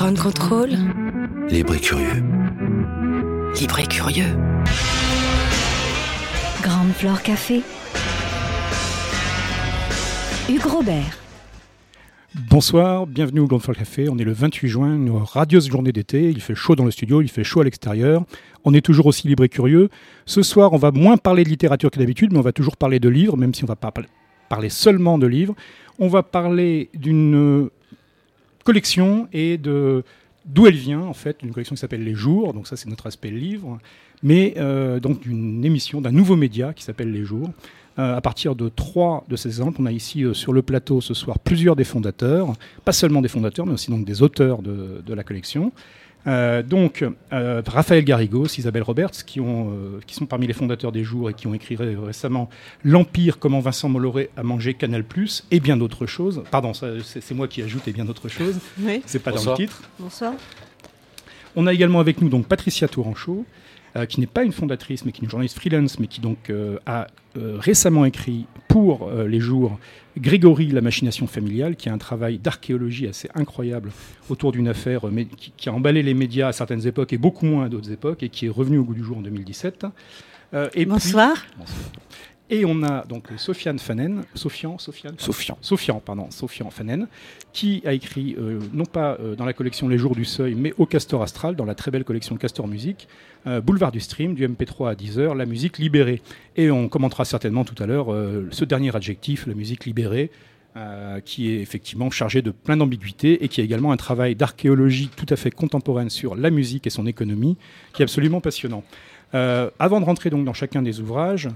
Ground Control. Libre et curieux. Libre et curieux. Grande Flore Café. Hugues Robert. Bonsoir, bienvenue au Grand Floor Café. On est le 28 juin, une radieuse journée d'été. Il fait chaud dans le studio, il fait chaud à l'extérieur. On est toujours aussi libre et curieux. Ce soir, on va moins parler de littérature que d'habitude, mais on va toujours parler de livres, même si on va pas parler seulement de livres. On va parler d'une collection et de d'où elle vient, en fait, une collection qui s'appelle Les Jours. Donc ça, c'est notre aspect livre, mais euh, donc d'une émission, d'un nouveau média qui s'appelle Les Jours. Euh, à partir de trois de ces exemples, on a ici euh, sur le plateau ce soir plusieurs des fondateurs, pas seulement des fondateurs, mais aussi donc des auteurs de la collection. Euh, donc, euh, Raphaël Garrigos, Isabelle Roberts, qui, ont, euh, qui sont parmi les fondateurs des jours et qui ont écrit récemment L'Empire, comment Vincent Molloré a mangé Canal, et bien d'autres choses. Pardon, c'est moi qui ajoute et bien d'autres choses. Oui. C'est pas Bonsoir. dans le titre. Bonsoir. On a également avec nous donc Patricia Touranchot, euh, qui n'est pas une fondatrice, mais qui est une journaliste freelance, mais qui donc euh, a euh, récemment écrit pour les jours Grégory, la machination familiale, qui a un travail d'archéologie assez incroyable autour d'une affaire mais qui, qui a emballé les médias à certaines époques et beaucoup moins à d'autres époques, et qui est revenu au goût du jour en 2017. Euh, et puis- Bonsoir. Et on a donc Sofiane Fanen, Sofian, Sofiane, Sofian. Sofian, pardon, Sofian Fanen, qui a écrit euh, non pas euh, dans la collection Les Jours du Seuil, mais au Castor Astral, dans la très belle collection Castor Musique, euh, Boulevard du Stream, du MP3 à 10h, la musique libérée. Et on commentera certainement tout à l'heure ce dernier adjectif, la musique libérée, euh, qui est effectivement chargé de plein d'ambiguïtés et qui a également un travail d'archéologie tout à fait contemporaine sur la musique et son économie, qui est absolument passionnant. Euh, avant de rentrer donc dans chacun des ouvrages,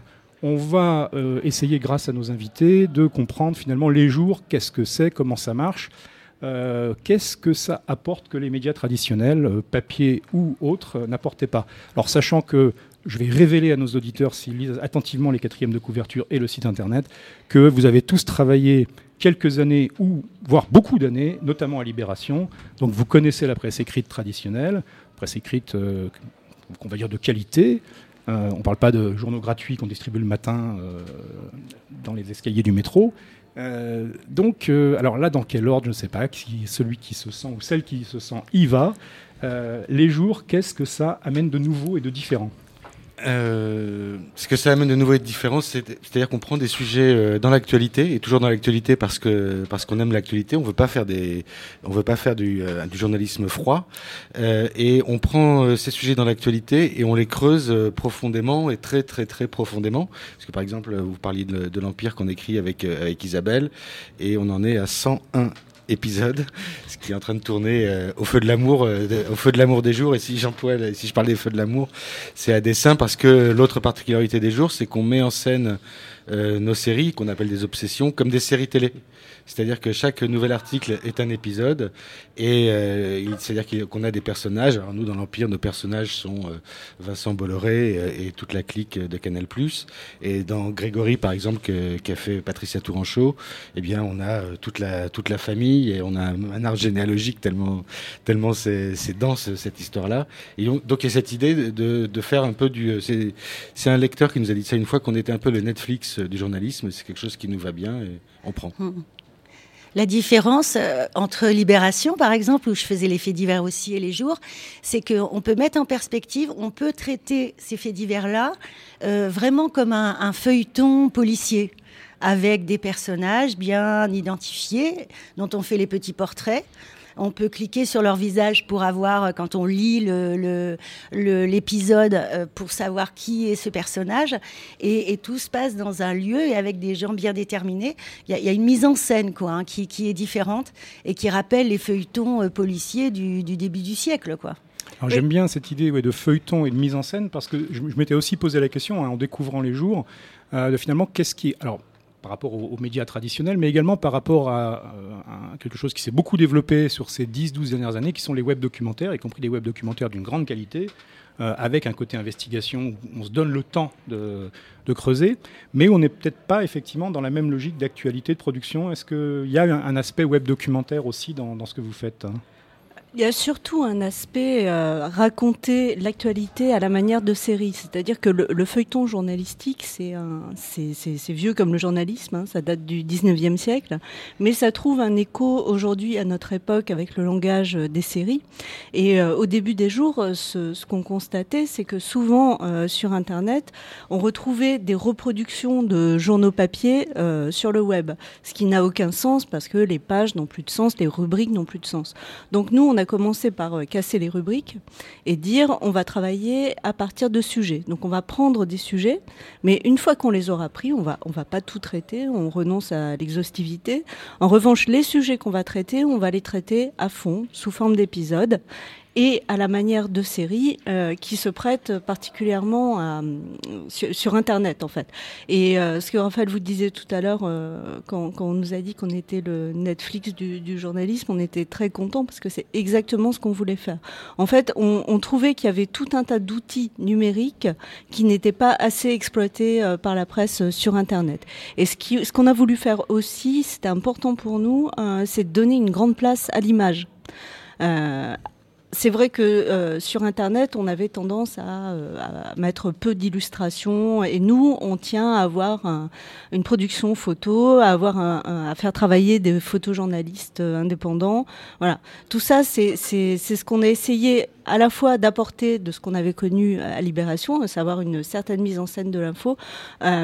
on va euh, essayer, grâce à nos invités, de comprendre finalement les jours, qu'est-ce que c'est, comment ça marche, euh, qu'est-ce que ça apporte que les médias traditionnels, euh, papier ou autres, n'apportaient pas. Alors sachant que je vais révéler à nos auditeurs, s'ils lisent attentivement les quatrièmes de couverture et le site internet, que vous avez tous travaillé quelques années ou voire beaucoup d'années, notamment à Libération. Donc vous connaissez la presse écrite traditionnelle, presse écrite euh, qu'on va dire de qualité, euh, on ne parle pas de journaux gratuits qu'on distribue le matin euh, dans les escaliers du métro. Euh, donc, alors là, dans quel ordre, je ne sais pas, qui, celui qui se sent ou celle qui se sent y va. Les jours, qu'est-ce que ça amène de nouveau et de différent? Euh, ce que ça amène de nouveau et de différent, c'est- c'est-à-dire qu'on prend des sujets euh, dans l'actualité et toujours dans l'actualité parce que parce qu'on aime l'actualité. On veut pas faire des, on veut pas faire du, euh, du journalisme froid euh, et on prend euh, ces sujets dans l'actualité et on les creuse euh, profondément et très très très profondément. Parce que par exemple, vous parliez de, de l'empire qu'on écrit avec avec Isabelle et on en est à 101 épisode, ce qui est en train de tourner euh, au feu de l'amour, euh, au feu de l'amour des jours. Et si j'emploie, la- si je parle des feux de l'amour, c'est à dessein parce que l'autre particularité des jours, c'est qu'on met en scène euh, nos séries qu'on appelle des obsessions comme des séries télé. C'est-à-dire que chaque nouvel article est un épisode et euh, c'est-à-dire qu'on a des personnages. Alors nous, dans l'Empire, nos personnages sont euh, Vincent Bolloré euh, et toute la clique de Canal+. Et dans Grégory, par exemple, qu'a fait Patricia Touranchot, eh bien, on a euh, toute la toute la famille et on a un, art généalogique tellement tellement c'est dense cette histoire-là. Et donc, il y a cette idée de- de, faire un peu du. euh, c'est un lecteur qui nous a dit ça une fois qu'on était un peu le Netflix euh, du journalisme. C'est quelque chose qui nous va bien et on prend. La différence euh, entre Libération, par exemple, où je faisais les faits divers aussi et les jours, c'est qu'on peut mettre en perspective, on peut traiter ces faits divers-là euh, vraiment comme un feuilleton policier, avec des personnages bien identifiés, dont on fait les petits portraits. On peut cliquer sur leur visage pour avoir, euh, quand on lit le- le- le- l'épisode, euh, pour savoir qui est ce personnage. Et, et tout se passe dans un lieu et avec des gens bien déterminés. Il y a, il y a une mise en scène quoi, hein, qui, qui est différente et qui rappelle les feuilletons euh, policiers du, du début du siècle. Quoi. Alors j'aime bien cette idée ouais, de feuilleton et de mise en scène parce que je, je m'étais aussi posé la question hein, en découvrant les jours euh, de finalement qu'est-ce qui est alors par rapport aux, médias traditionnels, mais également par rapport à, euh, à quelque chose qui s'est beaucoup développé sur ces 10-12 dernières années, qui sont les web documentaires, y compris des web documentaires d'une grande qualité, euh, avec un côté investigation où on se donne le temps de, creuser, mais on n'est peut-être pas effectivement dans la même logique d'actualité de production. Est-ce qu'il y a un, aspect web documentaire aussi dans, dans ce que vous faites hein? Il y a surtout un aspect euh, raconter l'actualité à la manière de série, c'est-à-dire que le, le, feuilleton journalistique, c'est vieux comme le journalisme, hein, ça date du 19e siècle, mais ça trouve un écho aujourd'hui à notre époque avec le langage des séries. Et euh, au début des jours, euh, ce, ce qu'on constatait, c'est que souvent euh, sur Internet, on retrouvait des reproductions de journaux papier euh, sur le web, ce qui n'a aucun sens parce que les pages n'ont plus de sens, les rubriques n'ont plus de sens. Donc nous, on a commencer par euh, casser les rubriques et dire on va travailler à partir de sujets. Donc on va prendre des sujets, mais une fois qu'on les aura pris, on va on va pas tout traiter, on renonce à l'exhaustivité. En revanche, les sujets qu'on va traiter, on va les traiter à fond sous forme d'épisodes et à la manière de séries euh, qui se prêtent particulièrement à, sur, sur, Internet en fait. Et euh, ce que Raphaël vous disait tout à l'heure euh, quand, quand, on nous a dit qu'on était le Netflix du, du, journalisme, on était très content parce que c'est exactement ce qu'on voulait faire. En fait, on, on trouvait qu'il y avait tout un tas d'outils numériques qui n'étaient pas assez exploités euh, par la presse sur Internet. Et ce qu'on ce qu'on a voulu faire aussi, c'était important pour nous, euh, c'est de donner une grande place à l'image. Euh, c'est vrai que euh, sur Internet, on avait tendance à, euh, à mettre peu d'illustrations, et nous, on tient à avoir un, une production photo, à avoir à faire travailler des photojournalistes euh, indépendants. Voilà, tout ça, c'est ce qu'on a essayé à la fois d'apporter de ce qu'on avait connu à Libération, à savoir une certaine mise en scène de l'info,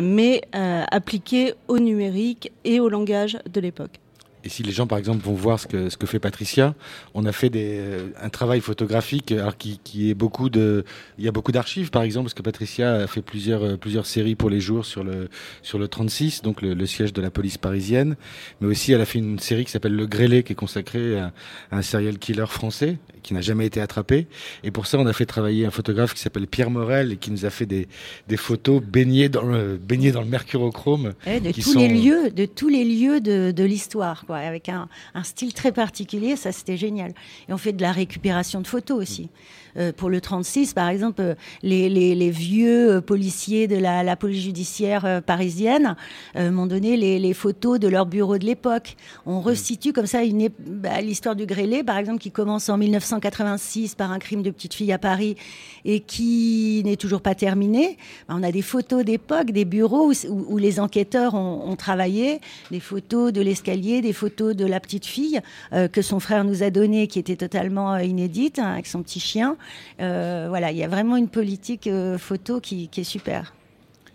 mais appliquée au numérique et au langage de l'époque. Et si les gens, par exemple, vont voir ce que, ce que fait Patricia, on a fait des, euh, un travail photographique alors qui, qui est beaucoup de, il y a beaucoup d'archives, par exemple, parce que Patricia a fait plusieurs, euh, plusieurs séries pour les jours sur le, sur le 36, donc le, le siège de la police parisienne. Mais aussi, elle a fait une série qui s'appelle Le Grêlé, qui est consacrée à, à un serial killer français qui n'a jamais été attrapé. Et pour ça, on a fait travailler un photographe qui s'appelle Pierre Morel et qui nous a fait des, des photos baignées dans le, baignées dans le mercurochrome. Et de tous sont... les lieux, de tous les lieux de, de l'histoire avec un, un, style très particulier. Ça, c'était génial. Et on fait de la récupération de photos aussi. Euh, pour le 36, par exemple, euh, les, les, les, vieux euh, policiers de la, la police judiciaire parisienne euh, m'ont donné les, les, photos de leur bureau de l'époque. On resitue comme ça une bah, l'histoire du grêlé, par exemple, qui commence en 1986 par un crime de petite fille à Paris et qui n'est toujours pas terminé. Bah, on a des photos d'époque, des bureaux où, où, où les enquêteurs ont, ont, travaillé, des photos de l'escalier, des photos de la petite fille euh, que son frère nous a donné, qui était totalement inédite, hein, avec son petit chien. Euh, voilà, il y a vraiment une politique euh, photo qui, est super.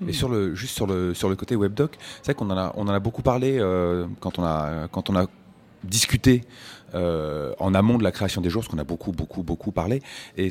Et sur le, juste sur le, sur le côté webdoc, c'est vrai qu'on en a, on en a beaucoup parlé euh, quand, on a, quand on a discuté en amont de la création des jours, parce qu'on a beaucoup, beaucoup, beaucoup parlé. Et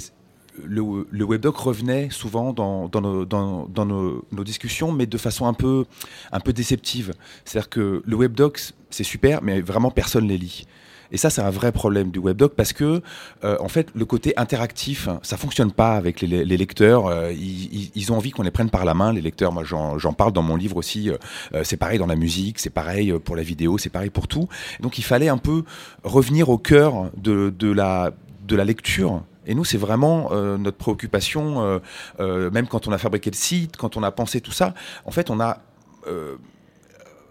le, le webdoc revenait souvent dans, dans, nos, dans, nos, discussions, mais de façon un peu, un peu déceptive. C'est-à-dire que le webdoc, c'est super, mais vraiment personne ne les lit. Et ça, c'est un vrai problème du webdoc parce que, euh, en fait, le côté interactif, ça fonctionne pas avec les, lecteurs. Euh, ils, ont envie qu'on les prenne par la main, les lecteurs. Moi, j'en parle dans mon livre aussi. Euh, c'est pareil dans la musique, c'est pareil pour la vidéo, c'est pareil pour tout. Donc, il fallait un peu revenir au cœur de, la, lecture. Et nous, c'est vraiment notre préoccupation, même quand on a fabriqué le site, quand on a pensé tout ça. En fait, on a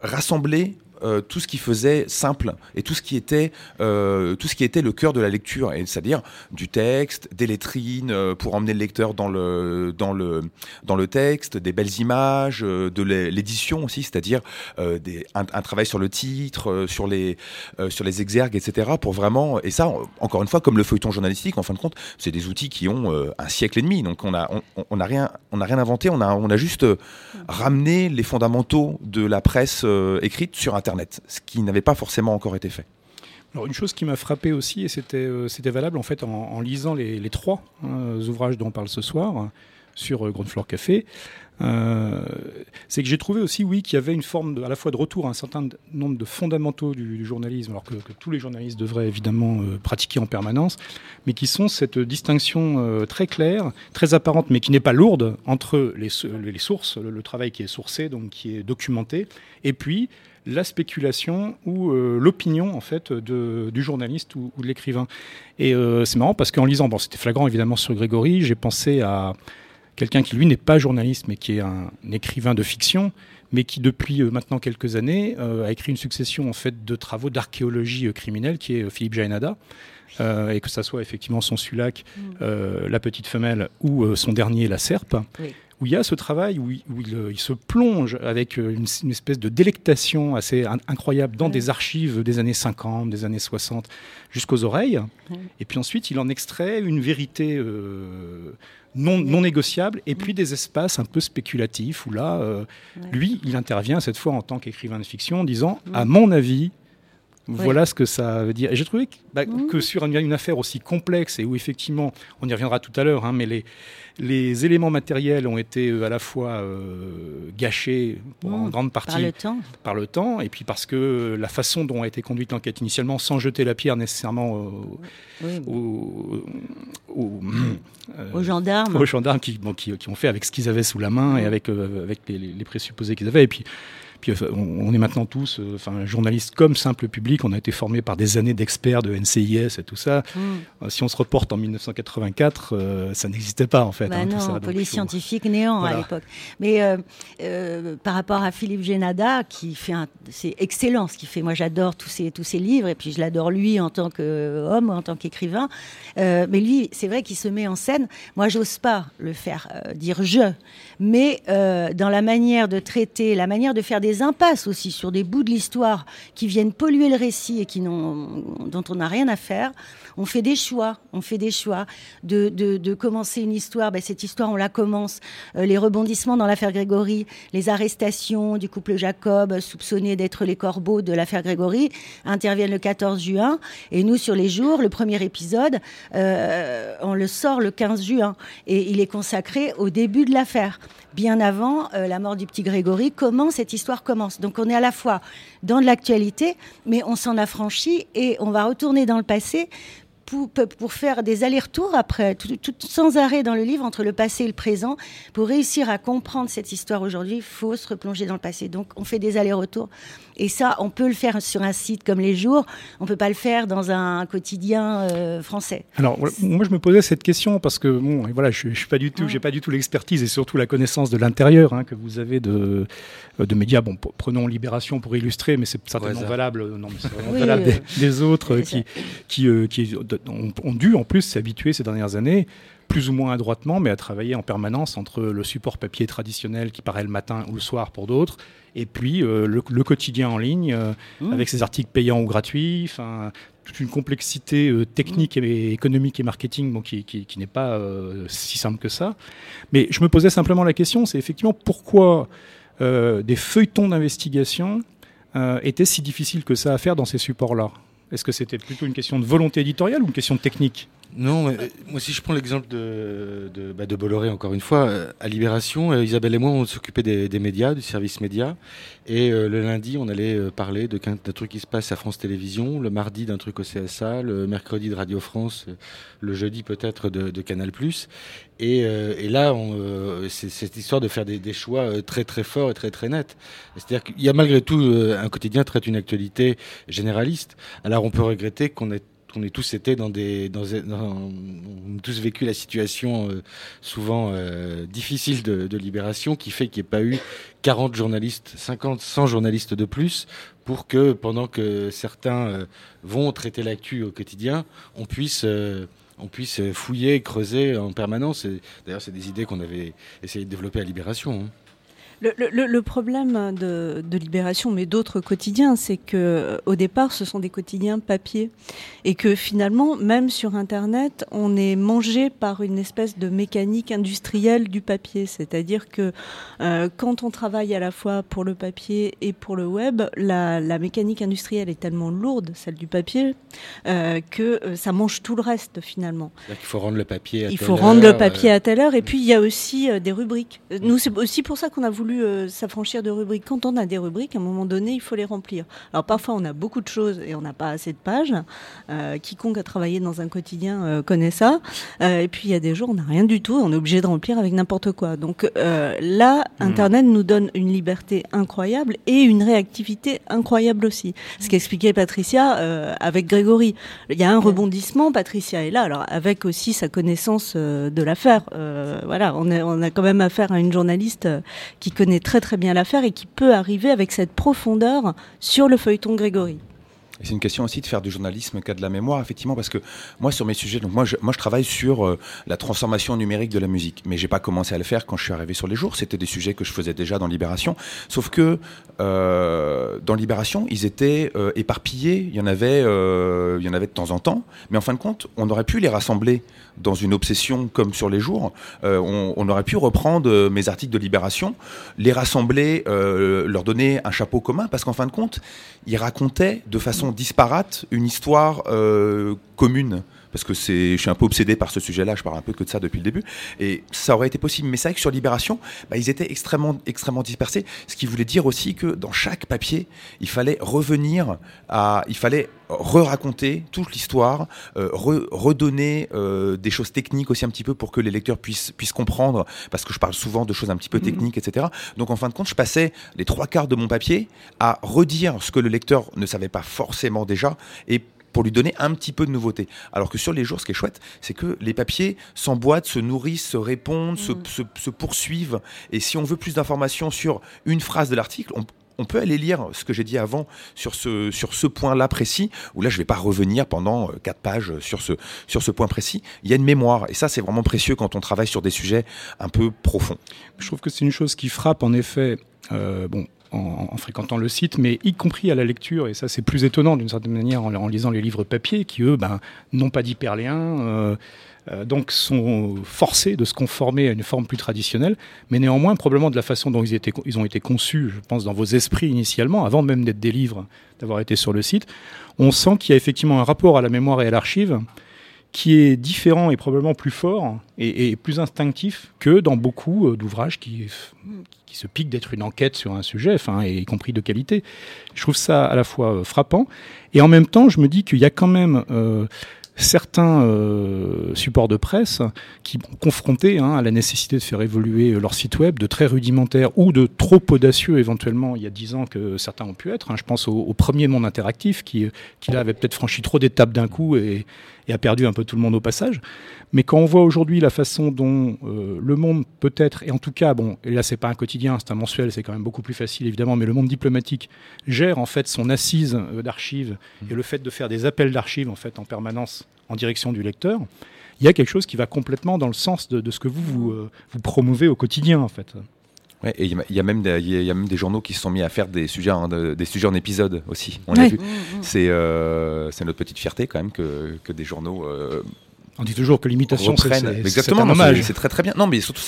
rassemblé euh, tout ce qui faisait simple et tout ce qui était euh, tout ce qui était le cœur de la lecture c'est-à-dire du texte, des lettrines euh, pour emmener le lecteur dans le dans le dans le texte, des belles images, de l'édition aussi, c'est-à-dire un, travail sur le titre, sur les sur les exergues, etc. pour vraiment et ça encore une fois comme le feuilleton journalistique en fin de compte, c'est des outils qui ont un siècle et demi donc on a on, on a rien on a rien inventé, on a on a juste ramené les fondamentaux de la presse écrite sur internet Ce qui n'avait pas forcément encore été fait. Alors une chose qui m'a frappé aussi, et c'était euh, valable en fait en, lisant les, trois hein, ouvrages dont on parle ce soir sur euh, Ground Floor Café, euh, c'est que j'ai trouvé aussi, oui, qu'il y avait une forme à la fois de retour à un certain nombre de fondamentaux du, journalisme, alors que, tous les journalistes devraient évidemment euh, pratiquer en permanence, mais qui sont cette distinction euh, très claire, très apparente, mais qui n'est pas lourde entre les, sources, le, travail qui est sourcé, donc qui est documenté, et puis la spéculation ou euh, l'opinion en fait de, du journaliste ou, ou de l'écrivain. Et euh, c'est marrant parce qu'en lisant, bon, c'était flagrant évidemment sur Grégory, j'ai pensé à quelqu'un qui lui n'est pas journaliste mais qui est un, un, écrivain de fiction, mais qui depuis euh, maintenant quelques années a écrit une succession en fait de travaux d'archéologie criminelle qui est Philippe Jaénada. euh, et que ça soit effectivement son Sulac, euh, la petite femelle, ou euh, son dernier, la serpe, Oui. Où il y a ce travail où, il, où il, euh, il se plonge avec euh, une, une espèce de délectation assez in- incroyable dans Ouais. des archives des années 50, des années 60, jusqu'aux oreilles. Ouais. Et puis ensuite, il en extrait une vérité euh, non, non négociable, et puis des espaces un peu spéculatifs, où là, euh, lui, il intervient cette fois en tant qu'écrivain de fiction, en disant, à mon avis, voilà ce que ça veut dire. Et j'ai trouvé que, bah, que sur une, une affaire aussi complexe, et où effectivement, on y reviendra tout à l'heure, hein, mais les, les éléments matériels ont été euh, à la fois euh, gâchés pour Mm. en grande partie Par le temps. par le temps, et puis parce que la façon dont a été conduite l'enquête initialement, sans jeter la pierre nécessairement Oui. euh, Aux gendarmes. aux gendarmes qui, bon, qui, qui ont fait avec ce qu'ils avaient sous la main et avec, euh, les- les présupposés qu'ils avaient. Et puis, puis euh, on, on est maintenant tous, euh, enfin, journalistes comme simple public, on a été formés par des années d'experts de NCIS et tout ça. Mm. Euh, Si on se reporte en 1984, euh, ça n'existait pas en fait. Bah hein, tout non, ça. Donc, police scientifique néant Voilà. à l'époque. Mais euh, euh, par rapport à Philippe Génada, qui fait un, c'est excellent ce qu'il fait. Moi, j'adore tous ses tous ses livres, et puis je l'adore lui en tant qu'homme, en tant qu'écrivain. Mais lui, c'est vrai qu'il se met en scène. Moi, j'ose pas le faire dire je, mais dans la manière de traiter, la manière de faire des impasses aussi sur des bouts de l'histoire qui viennent polluer le récit et qui dont on n'a rien à faire. On fait des choix, on fait des choix de commencer une histoire. Ben, cette histoire, on la commence. Euh, les rebondissements dans l'affaire Grégory, les arrestations du couple Jacob, soupçonnés d'être les corbeaux de l'affaire Grégory, interviennent le 14 juin. Et nous, sur les jours, le premier épisode, euh, on le sort le 15 juin. Et il est consacré au début de l'affaire. Bien avant euh, la mort du petit Grégory, comment cette histoire commence. Donc on est à la fois dans de l'actualité, mais on s'en affranchit et on va retourner dans le passé pour, pour faire des allers-retours après, tout, tout- sans arrêt dans le livre, entre le passé et le présent. Pour réussir à comprendre cette histoire aujourd'hui, il faut se replonger dans le passé. Donc, on fait des allers-retours. Et ça, on peut le faire sur un site comme Les Jours. On peut pas le faire dans un quotidien euh, français. Alors moi je me posais cette question parce que bon voilà je, je suis pas du tout Ouais. j'ai pas du tout l'expertise et surtout la connaissance de l'intérieur hein, que vous avez de euh, de médias bon prenons Libération pour illustrer mais c'est certainement hasard. valable euh, non mais Oui, valable oui, des, des autres euh, qui qui euh, qui ont, ont dû en plus s'habituer ces dernières années plus ou moins adroitement, mais à travailler en permanence entre le support papier traditionnel qui paraît le matin ou le soir pour d'autres, et puis euh, le, le quotidien en ligne, euh, Mmh. avec ses articles payants ou gratuits, toute une complexité euh, technique et économique et marketing bon, qui, qui- qui n'est pas si simple que ça. Mais je me posais simplement la question, c'est effectivement pourquoi des feuilletons d'investigation étaient si difficiles que ça à faire dans ces supports-là? Est-ce que c'était plutôt une question de volonté éditoriale ou une question de technique Non, euh, moi si je prends l'exemple de, de, bah, Bolloré encore une fois, euh, à Libération, euh, Isabelle et moi on s'occupait des, médias, du service média, et le lundi on allait parler d'un truc qui se passe à France Télévisions, le mardi d'un truc au CSA, le mercredi de Radio France, le jeudi peut-être de, Canal+. Et, et là, c'est cette histoire de faire des, choix très très forts et très très nets. C'est-à-dire qu'il y a malgré tout un quotidien traite une actualité généraliste. Alors on peut regretter qu'on ait tous été dans des, on a tous vécu la situation euh, souvent euh, difficile de, libération qui fait qu'il n'y ait pas eu 40 journalistes, 50, 100 journalistes de plus pour que pendant que certains euh, vont traiter l'actu au quotidien, on puisse on puisse fouiller, creuser en permanence. D'ailleurs, c'est des idées qu'on avait essayé de développer à Libération. hein. Le, le- le problème de, de Libération, mais d'autres quotidiens, c'est que euh, au départ, ce sont des quotidiens papier, et que finalement, même sur Internet, on est mangé par une espèce de mécanique industrielle du papier. C'est-à-dire que euh, quand on travaille à la fois pour le papier et pour le web, la, la mécanique industrielle est tellement lourde, celle du papier, euh, que ça mange tout le reste finalement. Qu'il faut rendre le papier à Il telle faut rendre le heure, papier euh, à telle heure. Et puis, il y a aussi des rubriques. Nous, c'est aussi pour ça qu'on a voulu euh, s'affranchir de rubriques. Quand on a des rubriques, à un moment donné, il faut les remplir. Alors, parfois, on a beaucoup de choses et on n'a pas assez de pages. Euh, quiconque a travaillé dans un quotidien euh, connaît ça. Et puis, il y a des jours, on n'a rien du tout. On est obligé de remplir avec n'importe quoi. Donc, là, Internet nous donne une liberté incroyable et une réactivité incroyable aussi. Ce qu'expliquait Patricia avec Grégory. Il y a un rebondissement, Patricia est là, alors avec aussi sa connaissance de l'affaire. Voilà, on a, on a quand même affaire à une journaliste euh, qui connaît très très bien l'affaire et qui peut arriver avec cette profondeur sur le feuilleton Grégory. C'est une question aussi de faire du journalisme qui a de la mémoire, effectivement, parce que moi, sur mes sujets, donc moi, je, travaille sur euh, la transformation numérique de la musique, mais j'ai pas commencé à le faire quand je suis arrivé sur les jours. C'était des sujets que je faisais déjà dans Libération, sauf que euh, dans Libération, ils étaient euh, éparpillés. Il y en avait, il y en avait de temps en temps, mais en fin de compte, on aurait pu les rassembler dans une obsession comme sur les jours. On, aurait pu reprendre mes articles de Libération, les rassembler, leur donner un chapeau commun, parce qu'en fin de compte, ils racontaient de façon disparate une histoire euh, commune parce que c'est, je suis un peu obsédé par ce sujet-là, je parle un peu que de ça depuis le début, et ça aurait été possible. Mais c'est vrai que sur Libération, bah, ils étaient extrêmement, extrêmement dispersés, ce qui voulait dire aussi que dans chaque papier, il fallait revenir à, il fallait re-raconter toute l'histoire, euh, re redonner euh, des choses techniques aussi un petit peu pour que les lecteurs puissent, puissent comprendre, parce que je parle souvent de choses un petit peu techniques, etc. Donc en fin de compte, je passais les trois quarts de mon papier à redire ce que le lecteur ne savait pas forcément déjà, et pour lui donner un petit peu de nouveauté. Alors que sur les jours, ce qui est chouette, c'est que les papiers s'emboîtent, se nourrissent, se répondent, se, se, se poursuivent. Et si on veut plus d'informations sur une phrase de l'article, on, on peut aller lire ce que j'ai dit avant sur ce, sur ce point-là précis, où là je ne vais pas revenir pendant euh, quatre pages sur ce, sur ce point précis. Il y a une mémoire, et ça c'est vraiment précieux quand on travaille sur des sujets un peu profonds. Je trouve que c'est une chose qui frappe en effet. Euh, bon, en, en, fréquentant le site, mais y compris à la lecture, et ça c'est plus étonnant d'une certaine manière en, lisant les livres papier, qui eux ben, n'ont pas d'hyperlien, euh, euh, donc sont forcés de se conformer à une forme plus traditionnelle, mais néanmoins probablement de la façon dont ils, ont été conçus, je pense, dans vos esprits initialement, avant même d'être des livres, d'avoir été sur le site, on sent qu'il y a effectivement un rapport à la mémoire et à l'archive qui est différent et probablement plus fort et, et plus instinctif que dans beaucoup euh, d'ouvrages qui, qui se piquent d'être une enquête sur un sujet, enfin, et y compris de qualité. Je trouve ça à la fois euh, frappant et en même temps, je me dis qu'il y a quand même euh, certains euh, supports de presse qui confrontés hein, à la nécessité de faire évoluer leur site web de très rudimentaire ou de trop audacieux éventuellement il y a dix ans que certains ont pu être. Hein. Je pense au, au, premier monde interactif qui, qui là avait peut-être franchi trop d'étapes d'un coup et, et, a perdu un peu tout le monde au passage. Mais quand on voit aujourd'hui la façon dont euh, le monde peut-être, et en tout cas, bon, et là c'est pas un quotidien, c'est un mensuel, c'est quand même beaucoup plus facile évidemment, mais le monde diplomatique gère en fait son assise euh, d'archives mmh. et le fait de faire des appels d'archives en fait en permanence en direction du lecteur, il y a quelque chose qui va complètement dans le sens de, de ce que vous, vous, euh, vous, promouvez au quotidien, en fait. Ouais, et il y, y, a même des, journaux qui se sont mis à faire des sujets en, des sujets en épisode aussi. On l'a vu. Mmh, mmh. C'est euh, notre petite fierté quand même que, que des journaux euh, on dit toujours que l'imitation, c'est exactement dommage. C'est très très bien. Non, mais surtout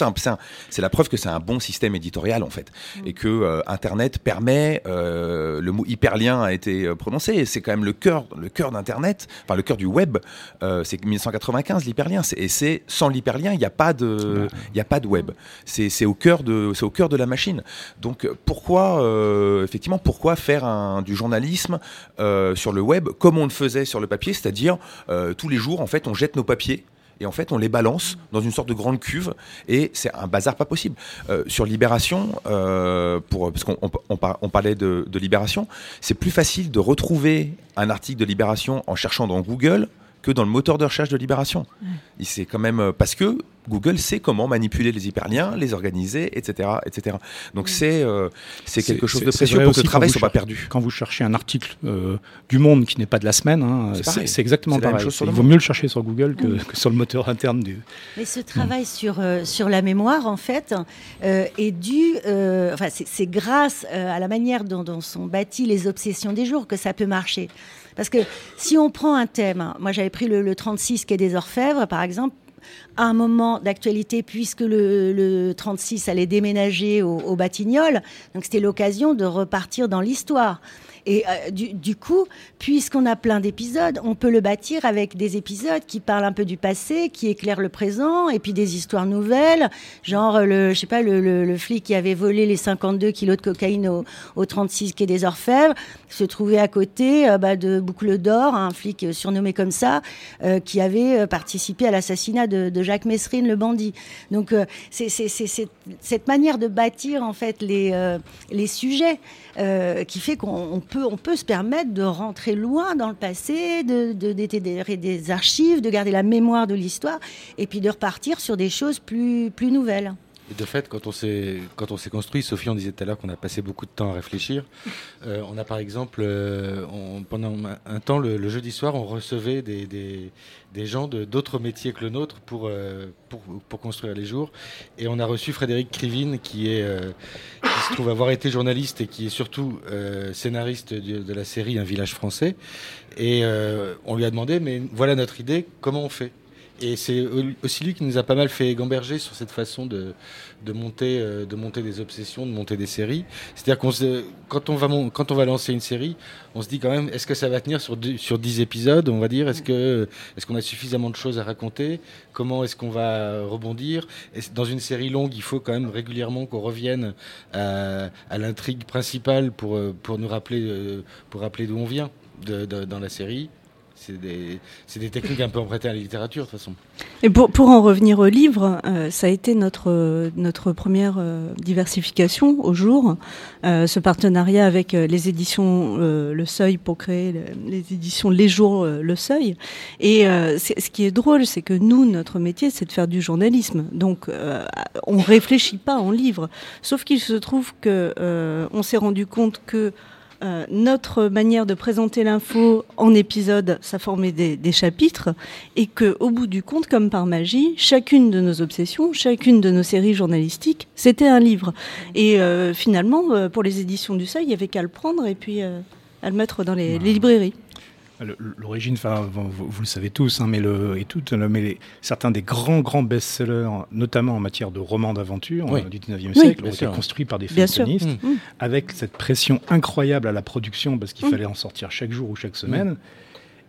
c'est la preuve que c'est un bon système éditorial en fait, mm. et que euh, Internet permet. Euh, le mot hyperlien a été euh, prononcé. C'est quand même le cœur, le cœur d'Internet, enfin le cœur du web. Euh, c'est 1995 l'hyperlien. Et c'est sans l'hyperlien, il n'y a pas de, il y a pas de web. C'est au cœur de, c'est au cœur de la machine. Donc pourquoi, euh, effectivement, pourquoi faire un, du journalisme sur le web comme on le faisait sur le papier, c'est-à-dire tous les jours en fait on jette nos papiers papier et en fait on les balance dans une sorte de grande cuve et c'est un bazar pas possible. Euh, sur Libération, euh, pour, parce qu'on on, on, parlait de, de Libération, c'est plus facile de retrouver un article de Libération en cherchant dans Google que dans le moteur de recherche de Libération. Ouais. C'est quand même parce que Google sait comment manipuler les hyperliens, les organiser, etc., etc. Donc c'est euh, c'est quelque chose de précieux pour que le travail soit pas perdu. Quand vous cherchez un article euh, du Monde qui n'est pas de la semaine, hein, c'est exactement pareil. Chose Il vaut mieux le chercher sur Google que, que, sur le moteur interne du. Mais ce travail mmh. sur euh, sur la mémoire, en fait, euh, est dû. euh, enfin, c'est grâce à la manière dont, dont sont bâties les obsessions des jours que ça peut marcher. Parce que si on prend un thème, moi j'avais pris le, le 36 qui est des orfèvres, par exemple, un moment d'actualité puisque le, le, 36 allait déménager au, au Batignolles. Donc c'était l'occasion de repartir dans l'histoire. Et euh, du, coup, puisqu'on a plein d'épisodes, on peut le bâtir avec des épisodes qui parlent un peu du passé, qui éclairent le présent, et puis des histoires nouvelles, genre le, je sais pas, le, flic qui avait volé les 52 kilos de cocaïne au, au 36 quai des Orfèvres, se trouvait à côté euh, bah, de Boucle d'Or, un flic surnommé comme ça, euh, qui avait participé à l'assassinat de, Jacques Messrine, le bandit. Donc euh, c'est cette manière de bâtir en fait les, euh, les sujets euh, qui fait qu'on peut, on peut se permettre de rentrer loin dans le passé, de, des archives, de garder la mémoire de l'histoire, et puis de repartir sur des choses plus, plus nouvelles. Et de fait, quand on s'est quand on s'est construit, Sophie, on disait tout à l'heure qu'on a passé beaucoup de temps à réfléchir. Euh, on a par exemple, euh, on- pendant un, temps, le, le jeudi soir, on recevait des, des, des gens de d'autres métiers que le nôtre pour, euh, pour pour construire les jours. Et on a reçu Frédéric Krivine, qui est qui se trouve avoir été journaliste et qui est surtout scénariste de, de la série Un village français. Et on lui a demandé, mais voilà notre idée, comment on fait? Et c'est aussi lui qui nous a pas mal fait gamberger sur cette façon de, de, monter, euh, de monter des obsessions, de monter des séries. C'est-à-dire qu'on quand on va quand on va lancer une série, on se dit quand même est-ce que ça va tenir sur sur 10 épisodes, on va dire? Est-ce que est-ce qu'on a suffisamment de choses à raconter? Comment est-ce qu'on va rebondir? Dans une série longue, il faut quand même régulièrement qu'on revienne à, l'intrigue principale pour euh, pour nous rappeler euh, pour rappeler d'où on vient dans la série. C'est des, techniques un peu empruntées à la littérature, de toute façon. Et pour, en revenir au livre, euh, ça a été notre, première euh, diversification au jour, euh, ce partenariat avec les éditions Le Seuil pour créer le- les éditions Les Jours Le Seuil. Et ce qui est drôle, c'est que nous, notre métier, c'est de faire du journalisme. Donc, on réfléchit pas en livre. Sauf qu'il se trouve que on s'est rendu compte que euh, notre manière de présenter l'info en épisode, ça formait des, des chapitres, et que au bout du compte, comme par magie, chacune de nos obsessions, chacune de nos séries journalistiques, c'était un livre. Et euh, finalement, euh, pour les éditions du Seuil, il y avait qu'à le prendre et puis à le mettre dans les, les librairies. L'origine, enfin, vous, vous- vous le savez tous, hein, mais, le, et toutes, le- mais les- certains des grands, grands best-sellers, notamment en matière de romans d'aventure Oui. euh, du 19e Oui. siècle, ont été construits par des feuilletonistes, Mmh. Mm. avec cette pression incroyable à la production, parce qu'il Mm. fallait en sortir chaque jour ou chaque semaine.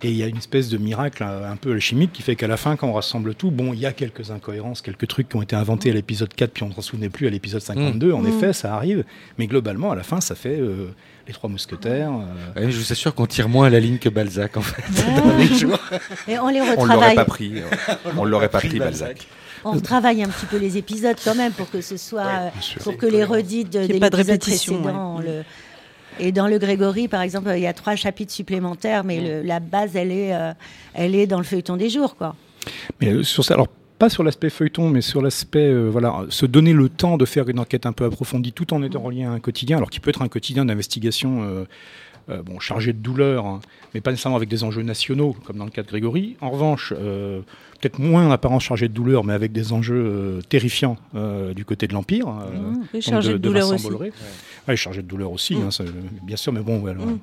Et il y a une espèce de miracle euh, un peu alchimique qui fait qu'à la fin, quand on rassemble tout, bon, il y a quelques incohérences, quelques trucs qui ont été inventés à l'épisode 4, puis on ne se souvenait plus à l'épisode 52. En Mm. effet, ça arrive. Mais globalement, à la fin, ça fait euh, les trois mousquetaires. euh, Ouais, je vous assure qu'on tire moins la ligne que Balzac, en fait. Et on les On ne l'aurait retravaille. pas pris. On l'aurait pas pris, Balzac. On retravaille un petit peu les épisodes quand même pour que ce soit, pour que les redites des pas de épisodes répétition, précédents, ouais. le- Et dans le Grégory, par exemple, il y a trois chapitres supplémentaires, mais le- la base, elle est, euh, elle est dans le feuilleton des jours, quoi. Mais euh, sur ça, alors pas sur l'aspect feuilleton, mais sur l'aspect, euh, voilà, se donner le temps de faire une enquête un peu approfondie, tout en étant relié à un quotidien, alors qui peut être un quotidien d'investigation. euh, euh, bon, chargé de douleur, hein, mais pas nécessairement avec des enjeux nationaux, comme dans le cas de Grégory. En revanche, peut-être moins en apparence chargé de douleur, mais avec des enjeux euh, terrifiants euh, du côté de l'Empire. euh, Mmh. Et chargé de, douleur Vincent aussi. Ouais, chargé de douleur aussi, Mm. hein, ça, euh, bien sûr, mais bon, voilà. Mm.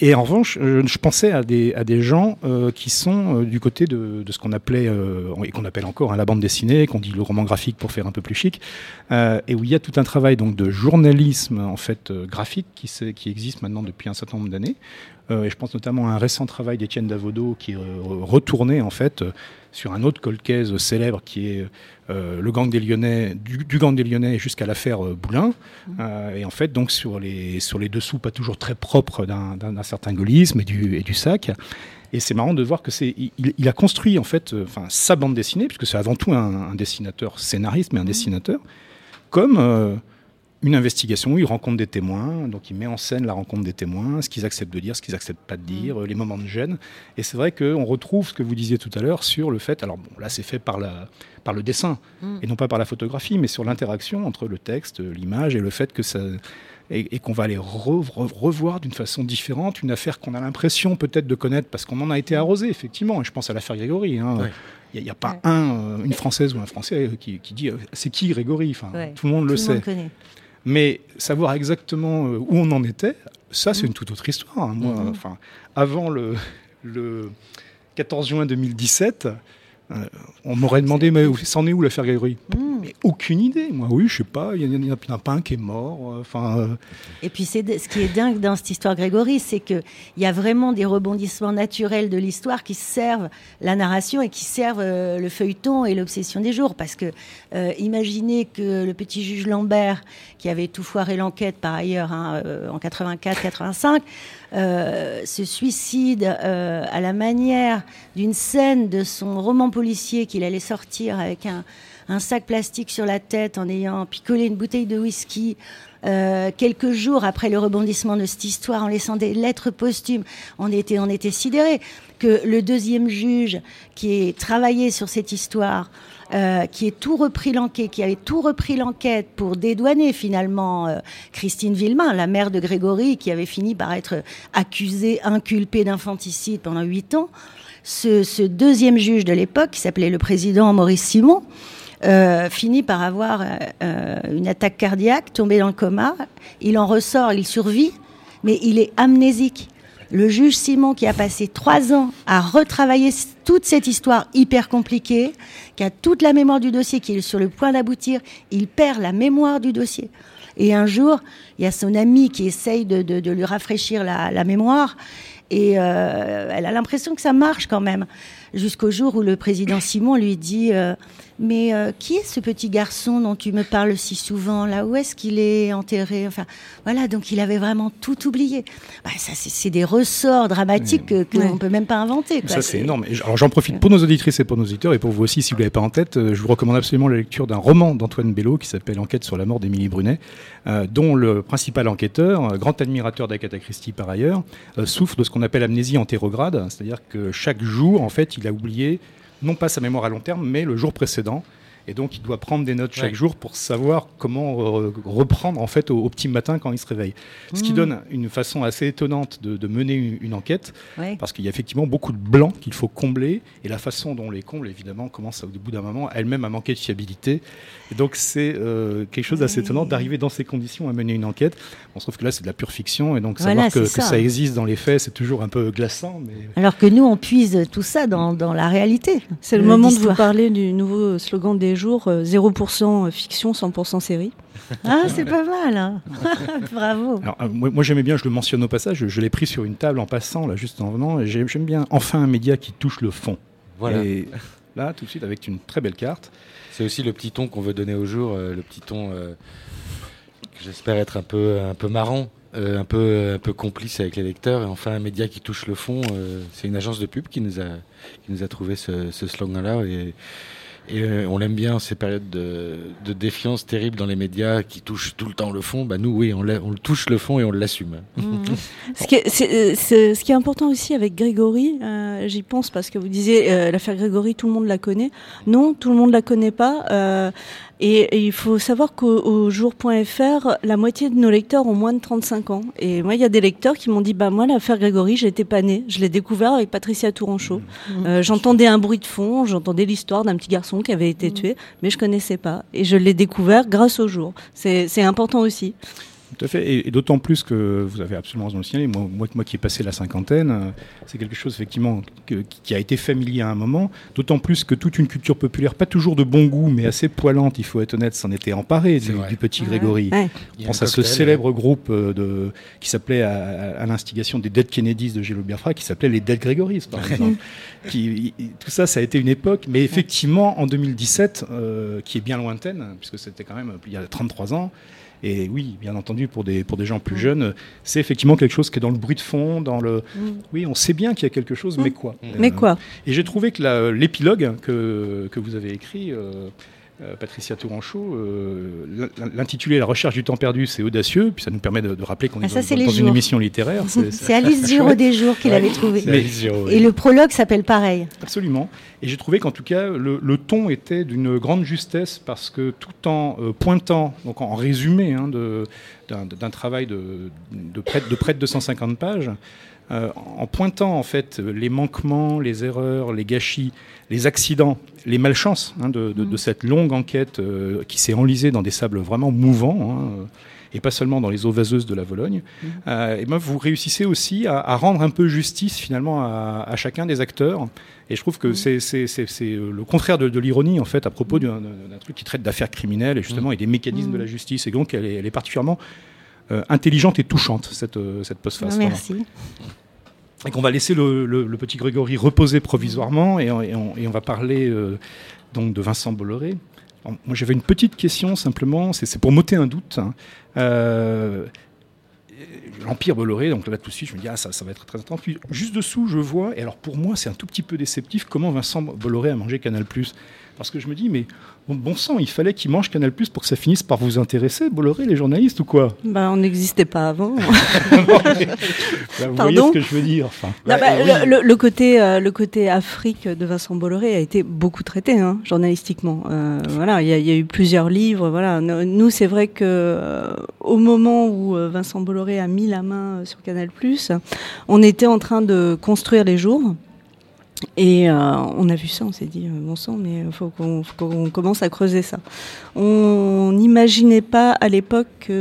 Et en revanche, euh, je pensais à des, à des gens euh, qui sont euh, du côté de, de ce qu'on appelait, euh, et qu'on appelle encore hein, la bande dessinée, qu'on dit le roman graphique pour faire un peu plus chic, euh, et où il y a tout un travail donc, de journalisme en fait, euh, graphique qui, qui existe maintenant depuis un certain nombre d'années. Euh, et je pense notamment à un récent travail d'Étienne Davodo qui est euh, retourné en fait euh, sur un autre colcaise célèbre qui est euh, le gang des Lyonnais, du, du gang des Lyonnais jusqu'à l'affaire euh, Boulin. Euh, et en fait, donc sur les, sur les dessous, pas toujours très propres d'un certain gaullisme et du, et du sac. Et c'est marrant de voir que c'est, il, il a construit en fait, enfin sa bande dessinée, puisque c'est avant tout un, un dessinateur scénariste, mais un dessinateur, comme une investigation où il rencontre des témoins, donc il met en scène la rencontre des témoins, ce qu'ils acceptent de dire, ce qu'ils acceptent pas de dire, euh, les moments de gêne. Et c'est vrai qu'on retrouve ce que vous disiez tout à l'heure sur le fait, alors bon, là c'est fait par, la, par le dessin Mm. et non pas par la photographie, mais sur l'interaction entre le texte, l'image et le fait que ça et, et qu'on va aller re- re- revoir d'une façon différente une affaire qu'on a l'impression peut-être de connaître parce qu'on en a été arrosé effectivement. Et je pense à l'affaire Grégory. hein. Ouais. Il n'y a, pas Ouais. un, euh, une Française ou un Français qui, qui dit euh, c'est qui Grégory? Enfin, Ouais. tout le monde le Tout le sait. monde connaît. Mais savoir exactement euh, où on en était, ça c'est Mm. une toute autre histoire. hein. Moi, Mhm. enfin, avant le, le 14 juin 2017, euh, on m'aurait demandé mais c'en est où l'affaire Grégory Mm. Mais aucune idée. Moi, oui, je sais pas. Il y, en a- pas un qui est mort. euh, Enfin, euh, Et puis c'est ce qui est dingue dans cette histoire Grégory, c'est que il y a vraiment des rebondissements naturels de l'histoire qui servent la narration et qui servent euh, le feuilleton et l'obsession des jours. Parce que imaginez que le petit juge Lambert, qui avait tout foiré l'enquête par ailleurs hein, en 84-85, euh, se suicide à la manière d'une scène de son roman policier qu'il allait sortir avec un, un sac plastique sur la tête en ayant picolé une bouteille de whisky. euh, quelques jours après le rebondissement de cette histoire, en laissant des lettres posthumes, on était, on était sidérés que le deuxième juge qui est travaillé sur cette histoire, euh, qui est tout repris l'enquête, qui avait tout repris l'enquête pour dédouaner finalement euh, Christine Villemain, la mère de Grégory, qui avait fini par être accusée, inculpée d'infanticide pendant huit ans. Ce, ce deuxième juge de l'époque, qui s'appelait le président Maurice Simon, euh, finit par avoir euh, une attaque cardiaque, tombé dans le coma. Il en ressort, il survit, mais il est amnésique. Le juge Simon, qui a passé trois ans à retravailler toute cette histoire hyper compliquée, qui a toute la mémoire du dossier, qui est sur le point d'aboutir, il perd la mémoire du dossier. Et un jour, il y a son ami qui essaye de, lui rafraîchir la, mémoire, et euh, elle a l'impression que ça marche quand même. Jusqu'au jour où le président Simon lui dit Mais euh, qui est ce petit garçon dont tu me parles si souvent Là, où est-ce qu'il est enterré? Enfin, voilà, donc il avait vraiment tout oublié. Bah, ça, c'est des ressorts dramatiques que- qu'on Ouais. ne peut même pas inventer. quoi. Ça, c'est énorme. Alors, j'en profite pour nos auditrices et pour nos auditeurs, et pour vous aussi, si vous ne l'avez pas en tête, euh, je vous recommande absolument la lecture d'un roman d'Antoine Bello qui s'appelle Enquête sur la mort d'Émilie Brunet, euh, dont le principal enquêteur, euh, grand admirateur d'Agatha Christie par ailleurs, euh, souffre de ce qu'on appelle amnésie antérograde, c'est-à-dire que chaque jour, en fait, il a oublié non pas sa mémoire à long terme, mais le jour précédent. Et donc, il doit prendre des notes chaque Ouais. jour pour savoir comment euh, reprendre en fait au, au petit matin quand il se réveille. Ce qui Mmh. donne une façon assez étonnante de, de mener une, une enquête Ouais. parce qu'il y a effectivement beaucoup de blancs qu'il faut combler et la façon dont on les comble évidemment commence au bout d'un moment elle-même à manquer de fiabilité et donc c'est euh, quelque chose d'assez étonnant d'arriver dans ces conditions à mener une enquête on se trouve que là c'est de la pure fiction et donc Voilà, savoir que, ça. existe dans les faits c'est toujours un peu glaçant mais Alors que nous, on puise tout ça dans, dans la réalité. C'est le Euh, moment de vous parler du nouveau slogan des jours euh, 0% fiction, 100% série. Ah, c'est pas mal. hein. Bravo. Alors, euh, moi, moi, j'aimais bien je le mentionne au passage je, je l'ai pris sur une table en passant là juste en venant et j'ai- j'aime bien enfin un média qui touche le fond Voilà. et là tout de suite avec une très belle carte C'est aussi le petit ton qu'on veut donner au jour, euh, le petit ton euh, que j'espère être un peu, un peu marrant, euh, un, peu, un peu complice avec les lecteurs. Et enfin, un média qui touche le fond, euh, c'est une agence de pub qui nous a, qui nous a trouvé ce, ce slogan-là. Et, et euh, on l'aime bien, ces périodes de, de défiance terrible dans les médias qui touchent tout le temps le fond. Bah, nous, oui, on, le touche le fond et on l'assume. Ce qui, est, c'est- euh, ce qui est important aussi avec Grégory, euh, j'y pense parce que vous disiez euh, l'affaire Grégory, tout le monde la connaît. Non, tout le monde la connaît pas. Et, et il faut savoir qu'au au jour.fr, la moitié de nos lecteurs ont moins de 35 ans. Et moi, il y a des lecteurs qui m'ont dit, bah moi, l'affaire Grégory, j'étais pas née. Je l'ai découvert avec Patricia Tourangeau. Euh, j'entendais un bruit de fond, j'entendais l'histoire d'un petit garçon qui avait été tué, mais je connaissais pas. Et je l'ai découvert grâce au jour. C'est important aussi. Tout à fait, et, et d'autant plus que vous avez absolument raison de le signaler, moi, moi, moi qui ai passé la cinquantaine, euh, c'est quelque chose effectivement que- qui a été familier à un moment, d'autant plus que toute une culture populaire, pas toujours de bon goût, mais assez poilante, il faut être honnête, s'en était emparée du, petit Ouais. Grégory. Ouais. A pense à ce célèbre groupe euh, de, qui s'appelait, à, à l'instigation des Dead Kennedys de Gélo Biafra, qui s'appelait les Dead Gregorys, par exemple. qui, tout ça, ça a été une époque, mais effectivement, en 2017, euh, qui est bien lointaine, puisque c'était quand même il y a 33 ans, et oui, bien entendu, pour des, pour des gens plus Mm. jeunes, c'est effectivement quelque chose qui est dans le bruit de fond, dans le... Mm. Oui, on sait bien qu'il y a quelque chose, mais quoi Mais Euh, quoi et j'ai trouvé que l'épilogue que, que vous avez écrit, euh, euh, Patricia Touranchot, euh, l'in- l'intitulé La recherche du temps perdu, c'est audacieux, puis ça nous permet de, de rappeler qu'on Ah, est ça, dans, une émission littéraire. C'est Alice Giraud des jours qui l'avait trouvé. C'est Alice Giraud, oui. Et le prologue s'appelle pareil. Absolument. Et j'ai trouvé qu'en tout cas, le, le ton était d'une grande justesse parce que tout en euh, pointant, donc en résumé hein, d'un d'un travail de, de, près, de près de 250 pages, euh, en pointant en fait les manquements, les erreurs, les gâchis, les accidents, les malchances hein, de, de- de cette longue enquête euh, qui s'est enlisée dans des sables vraiment mouvants. hein, euh, et pas seulement dans les eaux vaseuses de la Vologne. Euh, et ben, vous réussissez aussi à, à rendre un peu justice finalement à, à chacun des acteurs. Et je trouve que c'est c'est- le contraire de, de l'ironie en fait à propos d'un truc qui traite d'affaires criminelles et justement et des mécanismes de la justice. Et donc elle est, elle est particulièrement euh, intelligente et touchante cette, cette postface. Voilà. Et qu'on va laisser le, petit Grégory reposer provisoirement et on, va parler euh, donc de Vincent Bolloré. Moi j'avais une petite question simplement, c'est pour m'ôter un doute. hein. Euh, L'Empire Bolloré, donc là tout de suite je me dis ah ça, va être très intéressant. Puis juste dessous je vois, et alors pour moi c'est un tout petit peu déceptif, comment Vincent Bolloré a mangé Canal+. Parce que je me dis, mais bon, bon sang, il fallait qu'ils mangent Canal Plus pour que ça finisse par vous intéresser, Bolloré, les journalistes ou quoi? Bah, on n'existait pas avant. Bah, Vous voyez Pardon? ce que je veux dire enfin, Non, bah, le, le- le côté, euh, le côté Afrique de Vincent Bolloré a été beaucoup traité hein, journalistiquement. Euh, voilà, il y, y a eu plusieurs livres. Voilà, Nous- c'est vrai que euh, au moment où euh, Vincent Bolloré a mis la main euh, sur Canal+, on était en train de construire les jours. Et euh, on a vu ça, on s'est dit, euh, bon sang, mais il faut qu'on commence à creuser ça. On n'imaginait pas à l'époque qu'il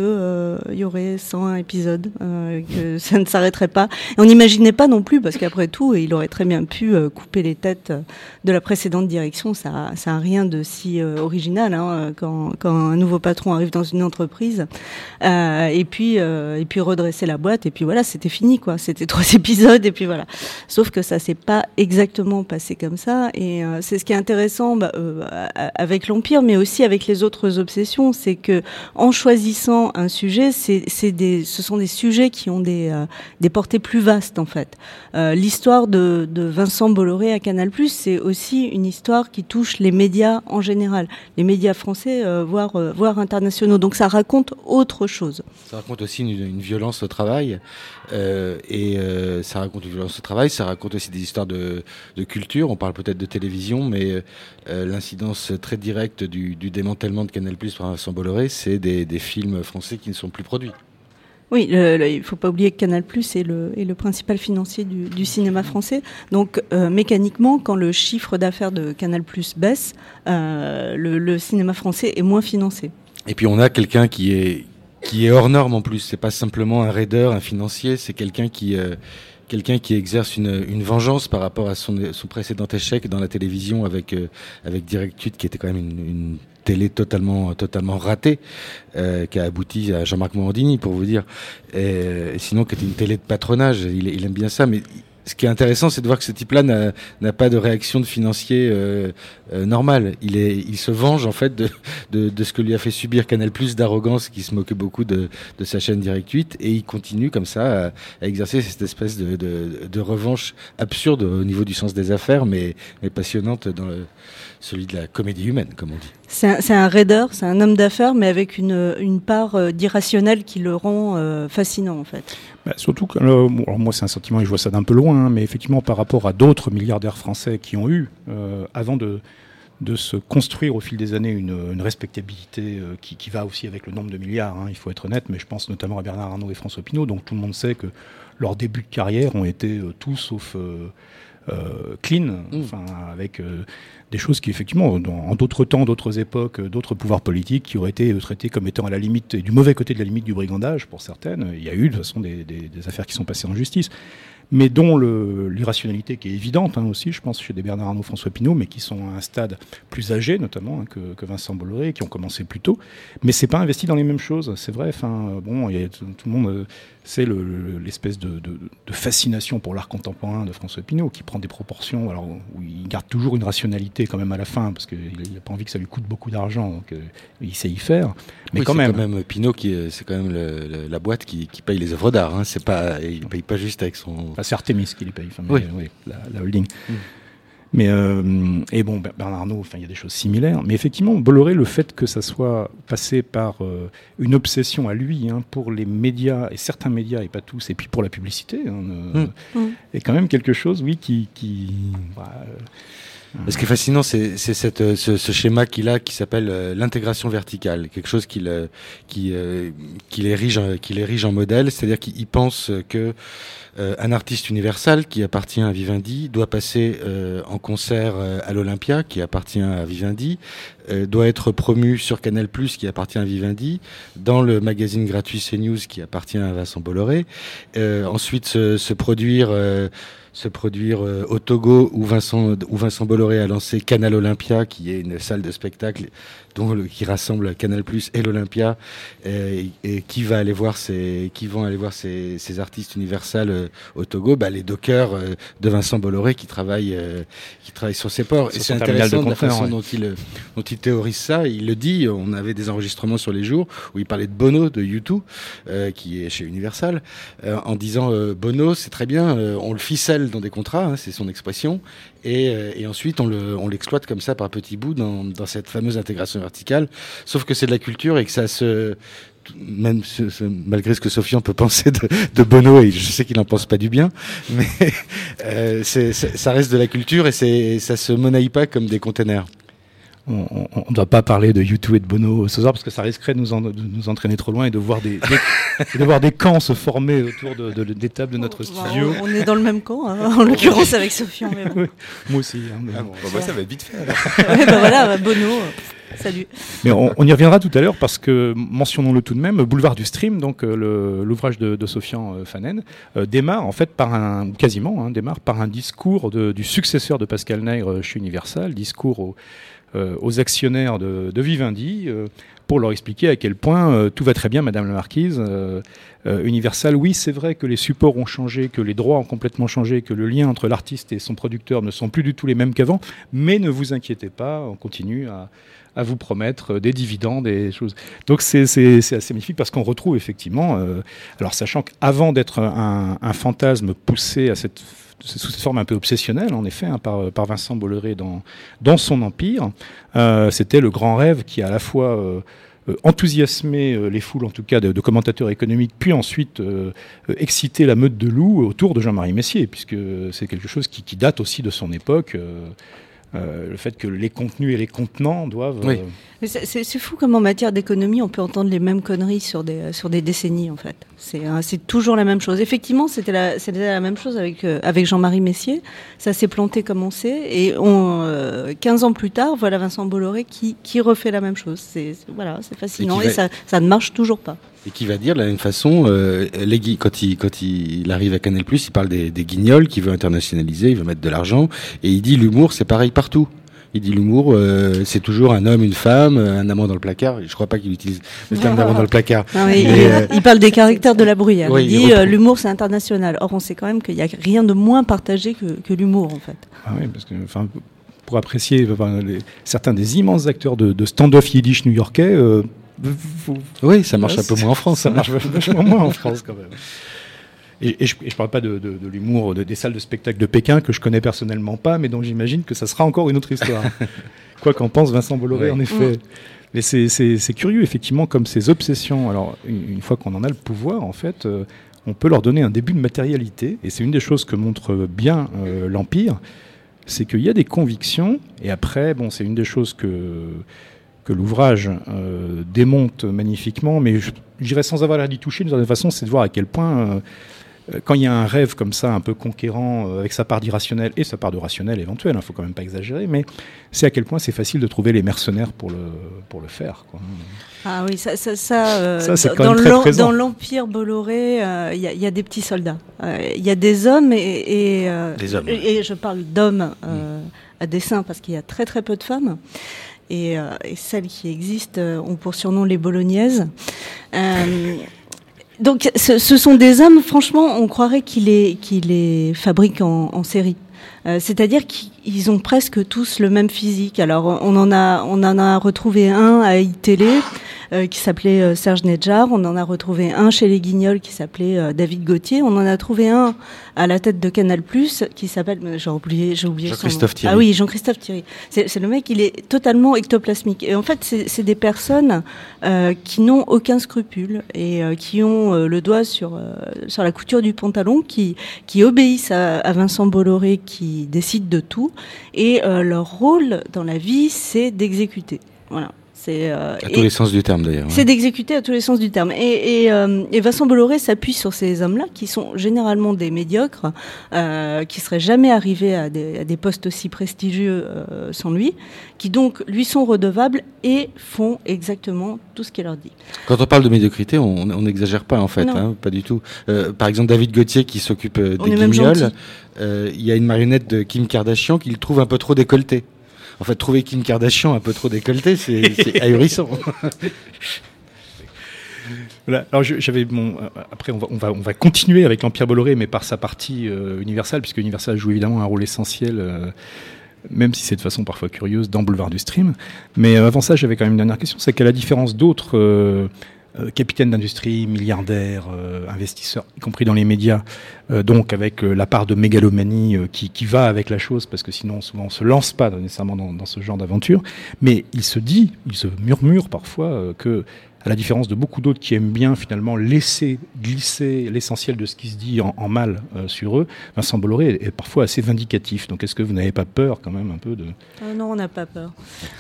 y aurait 101 épisodes, euh, que ça ne s'arrêterait pas. On n'imaginait pas non plus, parce qu'après tout, il aurait très bien pu euh, couper les têtes euh, de la précédente direction. Ça ça a rien de si euh, original hein, quand, quand un nouveau patron arrive dans une entreprise. Euh, et, puis, euh, et puis redresser la boîte, et puis voilà, c'était fini. quoi. C'était trois épisodes, et puis voilà. Sauf que ça s'est pas exactement passé comme ça. Et euh, c'est ce qui est intéressant bah, euh, avec l'Empire, mais aussi avec les autres obsessions, c'est que en choisissant un sujet, c'est c'est des, ce sont des sujets qui ont des, euh, des portées plus vastes en fait. L'histoire de, Vincent Bolloré à Canal+, c'est aussi une histoire qui touche les médias en général, les médias français, voire, voire internationaux. Donc ça raconte autre chose. Ça raconte aussi une, violence au travail. et ça raconte une violence au travail. Ça raconte aussi des histoires de, de culture. On parle peut-être de télévision, mais euh, l'incidence très directe du, du démantèlement de Canal Plus par Vincent Bolloré, c'est des, des films français qui ne sont plus produits. Oui, le- le- il ne faut pas oublier que Canal+ est le, est le principal financier du, du cinéma français. Donc, euh, mécaniquement, quand le chiffre d'affaires de Canal+ baisse, euh, le, cinéma français est moins financé. Et puis on a quelqu'un qui est qui est hors norme en plus. C'est pas simplement un raider, un financier. C'est quelqu'un qui euh, quelqu'un qui exerce une, une vengeance par rapport à son, son précédent échec dans la télévision avec euh, avec Direct 8 qui était quand même une, télé totalement totalement ratée euh, qui a abouti à Jean-Marc Morandini pour vous dire. Et sinon qui était une télé de patronage. Il, il aime bien ça mais ce qui est intéressant, c'est de voir que ce type-là n'a pas de réaction de financier euh, euh, normale. Il, est, il se venge en fait de, de, de ce que lui a fait subir Canal Plus d'arrogance, qui se moquait beaucoup de, de sa chaîne Direct 8, et il continue comme ça à, à exercer cette espèce de, de, de revanche absurde au niveau du sens des affaires, mais, mais passionnante dans le, celui de la comédie humaine, comme on dit. C'est un, un raider, c'est un homme d'affaires, mais avec une, une part euh, d'irrationnel qui le rend euh, fascinant, en fait. Bah, surtout que, euh, alors moi c'est un sentiment et je vois ça d'un peu loin, hein, mais effectivement par rapport à d'autres milliardaires français qui ont eu, euh, avant de, de se construire au fil des années une, une respectabilité euh, qui, qui va aussi avec le nombre de milliards, hein, il faut être honnête, mais je pense notamment à Bernard Arnault et François Pinault, donc tout le monde sait que leurs débuts de carrière ont été euh, tous sauf euh, clean, enfin avec euh, des choses qui effectivement, dans- en d'autres temps, d'autres époques, euh, d'autres pouvoirs politiques qui auraient été euh, traités comme étant à la limite du mauvais côté de la limite du brigandage pour certaines. Il y a eu de toute façon des, des- des affaires qui sont passées en justice, mais dont l'irrationalité qui est évidente hein, aussi, je pense, chez des Bernard Arnault, François Pinault, mais qui sont à un stade plus âgé notamment hein, que, que Vincent Bolloré, qui ont commencé plus tôt, mais c'est pas investi dans les mêmes choses, c'est vrai. Enfin, bon, il y a tout, tout le monde euh, le- le- l'espèce de, de- de fascination pour l'art contemporain de François Pinault, qui prend des proportions, alors où il garde toujours une rationalité quand même à la fin, parce qu'il n'a pas envie que ça lui coûte beaucoup d'argent, donc euh, il sait y faire. Mais Oui, quand c'est même, quand même Pinot qui, est- c'est quand même le- le- la boîte qui, qui paye les œuvres d'art. Hein. C'est pas, il paye pas juste avec son. Enfin, c'est Artemis qui les paye, enfin, mais, Oui. oui, la, la holding. Mais euh, et bon, Ber- Bernard Arnault, enfin, il y a des choses similaires. Mais effectivement, Bolloré, le fait que ça soit passé par euh, une obsession à lui hein, pour les médias et certains médias et pas tous, et puis pour la publicité, hein, euh, Mm. est quand même quelque chose, oui, qui, qui bah, Ce qui est fascinant, c'est euh, ce, ce schéma qu'il a qui s'appelle euh, l'intégration verticale, quelque chose qu'il euh, qui, euh, en- qui l'érige en modèle, c'est-à-dire qu'il pense que euh, un artiste universal qui appartient à Vivendi doit passer en concert à l'Olympia, qui appartient à Vivendi, doit être promu sur Canal+, qui appartient à Vivendi, dans le magazine gratuit CNews, qui appartient à Vincent Bolloré, ensuite se, se produire... se produire euh, au Togo où Vincent, où Vincent Bolloré a lancé Canal Olympia, qui est une salle de spectacle dont le- qui rassemble Canal Plus et l'Olympia, et, et qui va aller voir ces, qui vont aller voir ces, ces artistes universels euh, au Togo, bah, les dockers euh, de Vincent Bolloré qui travaillent, euh, qui travaillent sur ces ports. Sur et c'est terminal de intéressant de, la façon ouais. dont il, dont il théorise ça. Il le dit. On avait des enregistrements sur les jours où il parlait de Bono de U2, euh, qui est chez Universal, en disant Bono, c'est très bien, on le ficelle dans des contrats, hein, c'est son expression, et, euh, et ensuite on le- on l'exploite comme ça par petits bouts dans, cette fameuse intégration verticale. Sauf que c'est de la culture et que ça se même malgré ce que Sofian peut penser de, de et je sais qu'il n'en pense pas du bien, mais euh, ça reste de la culture et ça se monnaie pas comme des containers. On ne doit pas parler de U2 et de Bono ce soir parce que ça risquerait de nous, en- de nous entraîner trop loin et de voir des, des- et de voir des camps se former autour de, de- des tables de notre Bah, studio. on, on est dans le même camp, hein, en l'occurrence avec Sofian. mais bon. Moi aussi. hein, mais Ah bon. bon, bah, moi, ça va être vite fait. alors. Ouais, bah voilà, bah, Bono, salut. Mais on, on y reviendra tout à l'heure parce que, mentionnons-le tout de même, Boulevard du Stream, donc euh, l'ouvrage de, de Sofian euh, Fanen, euh, démarre en fait par un, quasiment, hein, démarre par un discours de- du successeur de Pascal Nègre chez Universal, discours euh, aux actionnaires de, Vivendi, euh, pour leur expliquer à quel point euh, tout va très bien, Madame la Marquise. euh, euh, Universal, oui, c'est vrai que les supports ont changé, que les droits ont complètement changé, que le lien entre l'artiste et son producteur ne sont plus du tout les mêmes qu'avant, mais ne vous inquiétez pas, on continue à, vous promettre des dividendes, des choses. Donc c'est assez magnifique parce qu'on retrouve effectivement, euh, alors sachant qu'avant d'être un fantasme poussé à cette sous cette forme un peu obsessionnelle, en effet, hein, par, Vincent Bolloré dans, son empire, euh, c'était le grand rêve qui a à la fois euh, euh, enthousiasmé les foules, en tout cas de, commentateurs économiques, puis ensuite excité la meute de loups autour de Jean-Marie Messier, puisque c'est quelque chose qui date aussi de son époque. Euh, euh, le fait que les contenus et les contenants doivent. Oui. euh, Mais C'est fou comme en matière d'économie, on peut entendre les mêmes conneries sur des, sur des décennies, en fait. C'est euh, c'est toujours la même chose. Effectivement, c'était la, c'était la même chose avec, euh, avec Jean-Marie Messier. Ça s'est planté comme on sait. Et on, euh, 15 ans plus tard, voilà Vincent Bolloré qui, qui refait la même chose. C'est voilà, c'est fascinant. Et Et, qui va- ça, ça ne marche toujours pas. Et qui va dire de la même façon, euh, les gui- quand, il, quand il arrive à Canal+, il parle des, des guignols qu'il veut internationaliser, il veut mettre de l'argent, et il dit l'humour c'est pareil partout. Il dit l'humour, euh, c'est toujours un homme, une femme, un amant dans le placard. Je crois pas qu'il utilise le terme d'amant dans le placard. Non, mais Mais, il, euh, il parle des caractères de la bruyère. Oui, il il dit euh, l'humour c'est international. Or, on sait quand même qu'il n'y a rien de moins partagé que, que l'humour, en fait. Ah oui, parce que, enfin, pour apprécier enfin, les- certains des immenses acteurs de, de stand-off yiddish new-yorkais, euh, Oui, ça marche Ouais, un peu moins en France. ça hein. marche vachement moins en France quand même. Et, et je ne parle pas de, de- de l'humour de- des salles de spectacle de Pékin que je connais personnellement pas, mais dont j'imagine que ça sera encore une autre histoire. Quoi qu'en pense Vincent Bolloré, Ouais. en effet. Mais c'est- curieux, effectivement, comme ces obsessions. Alors, une, une fois qu'on en a le pouvoir, en fait, euh, on peut leur donner un début de matérialité. Et c'est une des choses que montre bien euh, l'Empire, c'est qu'il y a des convictions. Et après, bon, c'est une des choses que que l'ouvrage euh, démonte magnifiquement, mais je j'irais sans avoir l'air d'y toucher d'une certaine façon, c'est de voir à quel point, euh, euh, quand il y a un rêve comme ça, un peu conquérant, euh, avec sa part d'irrationnel et sa part de rationnel éventuel, il ne faut quand même pas exagérer, mais c'est à quel point c'est facile de trouver les mercenaires pour le, pour le faire. quoi. Ah oui, ça, ça, ça, euh, Ça, c'est dans- quand dans même très l'em- présent. dans l'Empire Bolloré, euh, il y, y a des petits soldats. Euh, Il y a des hommes et, et, euh, Des hommes. et, et je parle d'hommes euh, à dessein parce qu'il y a très très peu de femmes. Et, euh, et celles qui existent euh, ont pour surnom les bolognaises. Euh, donc ce, sont des hommes, franchement, on croirait qu'ils les, fabriquent en, série. C'est-à-dire qu'ils ont presque tous le même physique. Alors on en a, on en a retrouvé un à iTélé euh, qui s'appelait euh, Serge Nedjar. On en a retrouvé un chez les Guignols qui s'appelait euh, David Gauthier. On en a trouvé un à la tête de Canal Plus qui s'appelle, j'ai oublié, j'ai oublié. Jean-Christophe Thierry. Ah oui, Jean-Christophe Thierry. C'est le mec, il est totalement ectoplasmique. Et en fait, c'est c'est des personnes euh, qui n'ont aucun scrupule et euh, qui ont le doigt sur euh, sur la couture du pantalon, qui qui obéissent à, à Vincent Bolloré, qui décide de tout. Et euh, leur rôle dans la vie, c'est d'exécuter. Voilà. C'est euh, À et- tous les sens du terme d'ailleurs. c'est d'exécuter à tous les sens du terme. Et, et, euh, et Vincent Bolloré s'appuie sur ces hommes-là, qui sont généralement des médiocres, euh, qui seraient jamais arrivés à des, à des postes aussi prestigieux euh, sans lui, qui donc lui sont redevables et font exactement tout ce qu'il leur dit. Quand on parle de médiocrité, on n'exagère pas en fait, hein, pas du tout. Par exemple, David Gauthier qui s'occupe des guignols, il y a une marionnette de Kim Kardashian qu'il trouve un peu trop décolletée. En fait, trouver Kim Kardashian un peu trop décolletée, c'est ahurissant. Voilà. Alors j'avais bon, euh, après on va, on va on va continuer avec l'Empire Bolloré, mais par sa partie euh, Universal, puisque Universal joue évidemment un rôle essentiel, euh, même si c'est de façon parfois curieuse, dans Boulevard du Stream. Mais euh, avant ça, j'avais quand même une dernière question, c'est qu'à la différence d'autres euh, capitaine d'industrie, milliardaire, euh, investisseur, y compris dans les médias, euh, donc avec euh, la part de mégalomanie euh, qui, va avec la chose, parce que sinon souvent on se lance pas nécessairement dans, dans ce genre d'aventure. Mais il se dit, il se murmure parfois euh, que à la différence de beaucoup d'autres qui aiment bien finalement laisser glisser l'essentiel de ce qui se dit en, mal euh, sur eux, Vincent Bolloré est, parfois assez vindicatif. Donc est-ce que vous n'avez pas peur quand même un peu de... Ah non, on n'a pas peur.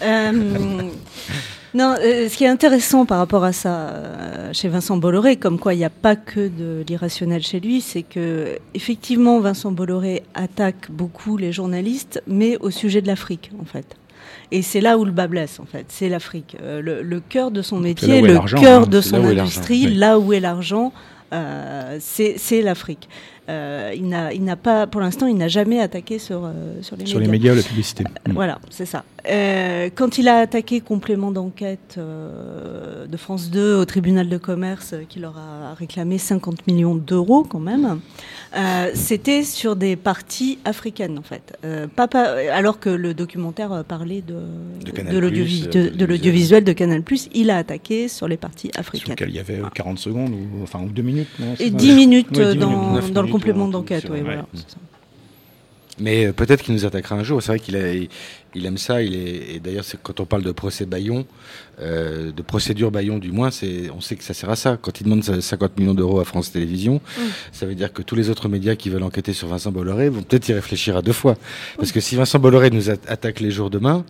Euh, non, euh, ce qui est intéressant par rapport à ça euh, chez Vincent Bolloré, comme quoi il n'y a pas que de l'irrationnel chez lui, c'est que effectivement Vincent Bolloré attaque beaucoup les journalistes, mais au sujet de l'Afrique en fait. Et c'est là où le bas blesse en fait, c'est l'Afrique. Euh, le, le cœur de son métier, le cœur hein. de là son industrie, là où est l'argent, euh, c'est c'est l'Afrique. Euh, il n'a il n'a pas, pour l'instant, il n'a jamais attaqué sur, euh, sur les sur médias. les médias ou la publicité Mm. Voilà, c'est ça. Euh, quand il a attaqué complément d'enquête euh, de France 2 au tribunal de commerce euh, qui leur a réclamé 50 millions d'euros quand même, euh, c'était sur des parties africaines en fait. Euh, pas, pas- alors que le documentaire euh, parlait de, De Canal+, de l'audiovisuel euh, de, de de Canal+, il a attaqué sur les parties sur africaines. lequel il y avait euh, 40 secondes ou enfin ou 2 minutes non, Et ça 10 minutes Ouais, euh, 10 dans, minutes, dans le complément d'enquête. oui, voilà, Mm. Mais euh, peut-être qu'il nous attaquera un jour. C'est vrai qu'il a, il, il aime ça. Il est, et d'ailleurs, c'est quand on parle de procès Bayon, euh, de procédure Bayon, du moins, c'est, on sait que ça sert à ça. Quand il demande 50 millions d'euros à France Télévisions, ça veut dire que tous les autres médias qui veulent enquêter sur Vincent Bolloré vont peut-être y réfléchir à deux fois. Parce que si Vincent Bolloré nous attaque les jours demain,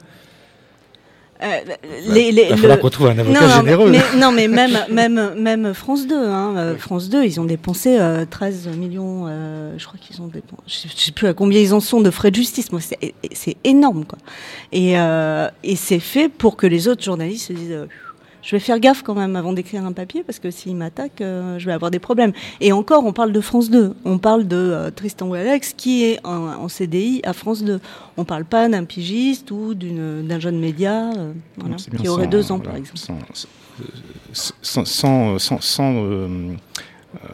Euh, les- les- il va falloir le- qu'on trouve un avocat non, non, généreux. Mais, non, mais même, même, même France 2, hein, euh, France 2, ils ont dépensé euh, 13 millions, euh, je crois qu'ils ont dépensé, je sais plus à combien ils en sont de frais de justice, moi, c'est c'est énorme, quoi. Et, euh, et c'est fait pour que les autres journalistes se disent, euh, je vais faire gaffe quand même avant d'écrire un papier, parce que s'ils m'attaquent, euh, je vais avoir des problèmes. Et encore, on parle de France 2, on parle de euh, Tristan Walex, qui est en, en CDI à France 2. On parle pas d'un pigiste ou d'un jeune média, euh, voilà, qui aurait sans- deux ans, voilà, par exemple. Sans, sans, sans, euh,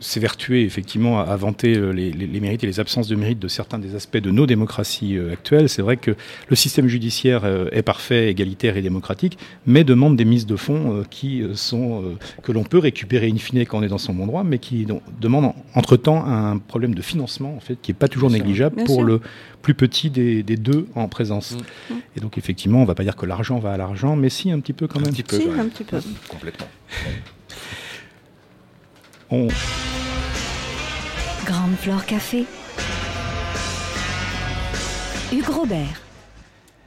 s'évertuer effectivement à, à vanter euh, les, les- les mérites et les absences de mérite de certains des aspects de nos démocraties euh, actuelles. C'est vrai que le système judiciaire euh, est parfait, égalitaire et démocratique, mais demande des mises de fonds euh, qui sont euh, que l'on peut récupérer in fine quand on est dans son bon droit, mais qui donc, demandent entre temps un problème de financement en fait qui est pas toujours Bien sûr. négligeable Bien pour sûr. le plus petit des, des deux en présence. Mm. Et donc effectivement, on va pas dire que l'argent va à l'argent, mais si un petit peu quand Un même. petit peu, Si, même. un petit peu. Complètement. On- Grande Flore Café. Hugues Robert.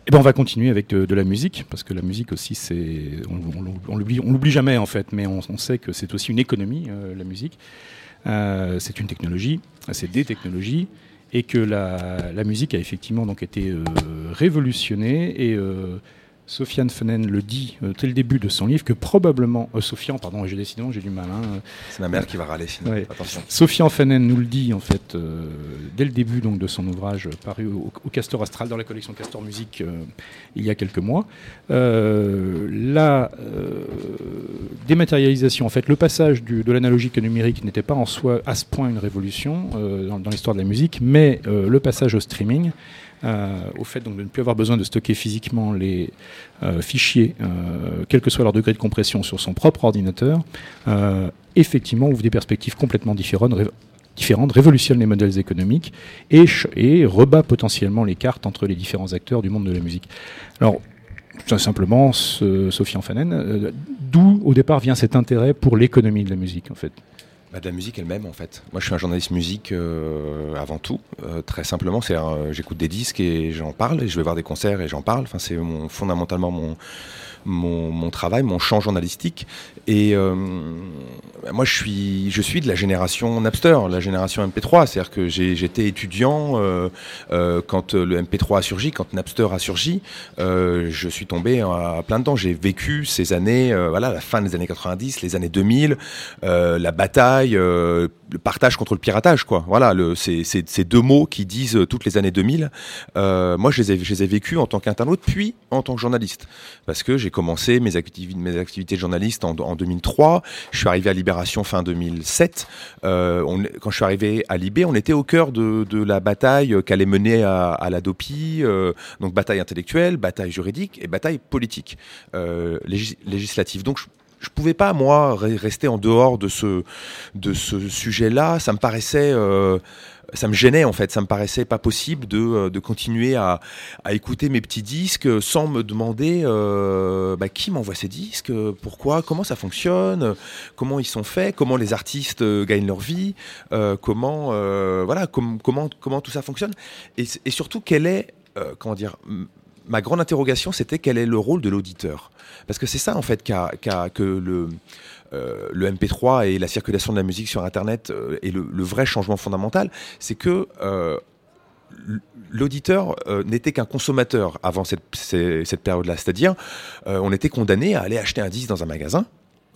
Eh ben on va continuer avec de, de la musique, parce que la musique aussi, c'est, on, on, on l'oublie, on l'oublie jamais en fait, mais on, on sait que c'est aussi une économie, euh, la musique. Euh, c'est une technologie, c'est des technologies, et que la, la musique a effectivement donc été euh, révolutionnée. Et Sofiane Fenen le dit euh, dès le début de son livre que probablement, euh, Sofiane, pardon, j'ai décidé, j'ai du mal. hein, C'est ma mère qui va râler sinon. Ouais. Attention. Sofiane Fanen nous le dit en fait euh, dès le début donc de son ouvrage euh, paru au, au Castor Astral dans la collection Castor Musique euh, il y a quelques mois. Euh, la euh, dématérialisation, en fait, le passage du- de l'analogique au numérique n'était pas en soi à ce point une révolution euh, dans, dans l'histoire de la musique, mais euh, le passage au streaming. Euh, au fait donc de ne plus avoir besoin de stocker physiquement les euh, fichiers, euh, quel que soit leur degré de compression sur son propre ordinateur, effectivement ouvre des perspectives complètement différentes, différentes révolutionne les modèles économiques et, et rebat potentiellement les cartes entre les différents acteurs du monde de la musique. Alors, tout simplement, Sophie Anfanen, d'où au départ vient cet intérêt pour l'économie de la musique en fait? Bah, de la musique elle-même en fait. Moi je suis un journaliste musique euh, avant tout, euh, très simplement. C'est euh, j'écoute des disques et j'en parle et je vais voir des concerts et j'en parle. Enfin c'est fondamentalement mon, mon travail, mon champ journalistique. Et euh, bah, moi je suis je suis de la génération Napster, la génération MP3. C'est-à-dire que j'ai- j'étais étudiant euh, euh, quand le MP3 a surgi, quand Napster a surgi. Euh, je suis tombé à plein dedans. J'ai vécu ces années, euh, voilà, la fin des années 90, les années 2000, euh, la bataille, le partage contre le piratage, quoi. Voilà, le, c'est, c'est, ces deux mots qui disent toutes les années 2000. Euh, moi, je les ai, je les ai vécus en tant qu'internaute, puis en tant que journaliste, parce que j'ai commencé mes activités, mes activités de journaliste en 2003. Je suis arrivé à Libération fin 2007. Euh, quand je suis arrivé à Libé, on était au cœur de, la bataille qu'allait mener à, à la DOPI, euh, donc bataille intellectuelle, bataille juridique et bataille politique, euh, légis- législative. Donc je- je pouvais pas moi re- rester en dehors de ce de ce sujet-là. Ça me paraissait euh, ça me gênait en fait, ça me paraissait pas possible de, euh, de continuer à, à écouter mes petits disques sans me demander euh, bah, qui m'envoie ces disques, pourquoi, comment ça fonctionne, comment ils sont faits, comment les artistes euh, gagnent leur vie, comment voilà com- comment comment tout ça fonctionne. Et, et surtout quel est comment dire ma grande interrogation c'était quel est le rôle de l'auditeur? Parce que c'est ça en fait qu'a, qu'a- que le euh, le MP3 et la circulation de la musique sur Internet euh, est le, vrai changement fondamental, c'est que euh, l'auditeur euh, n'était qu'un consommateur avant cette, cette période-là. C'est-à-dire, euh, on était condamné à aller acheter un disque dans un magasin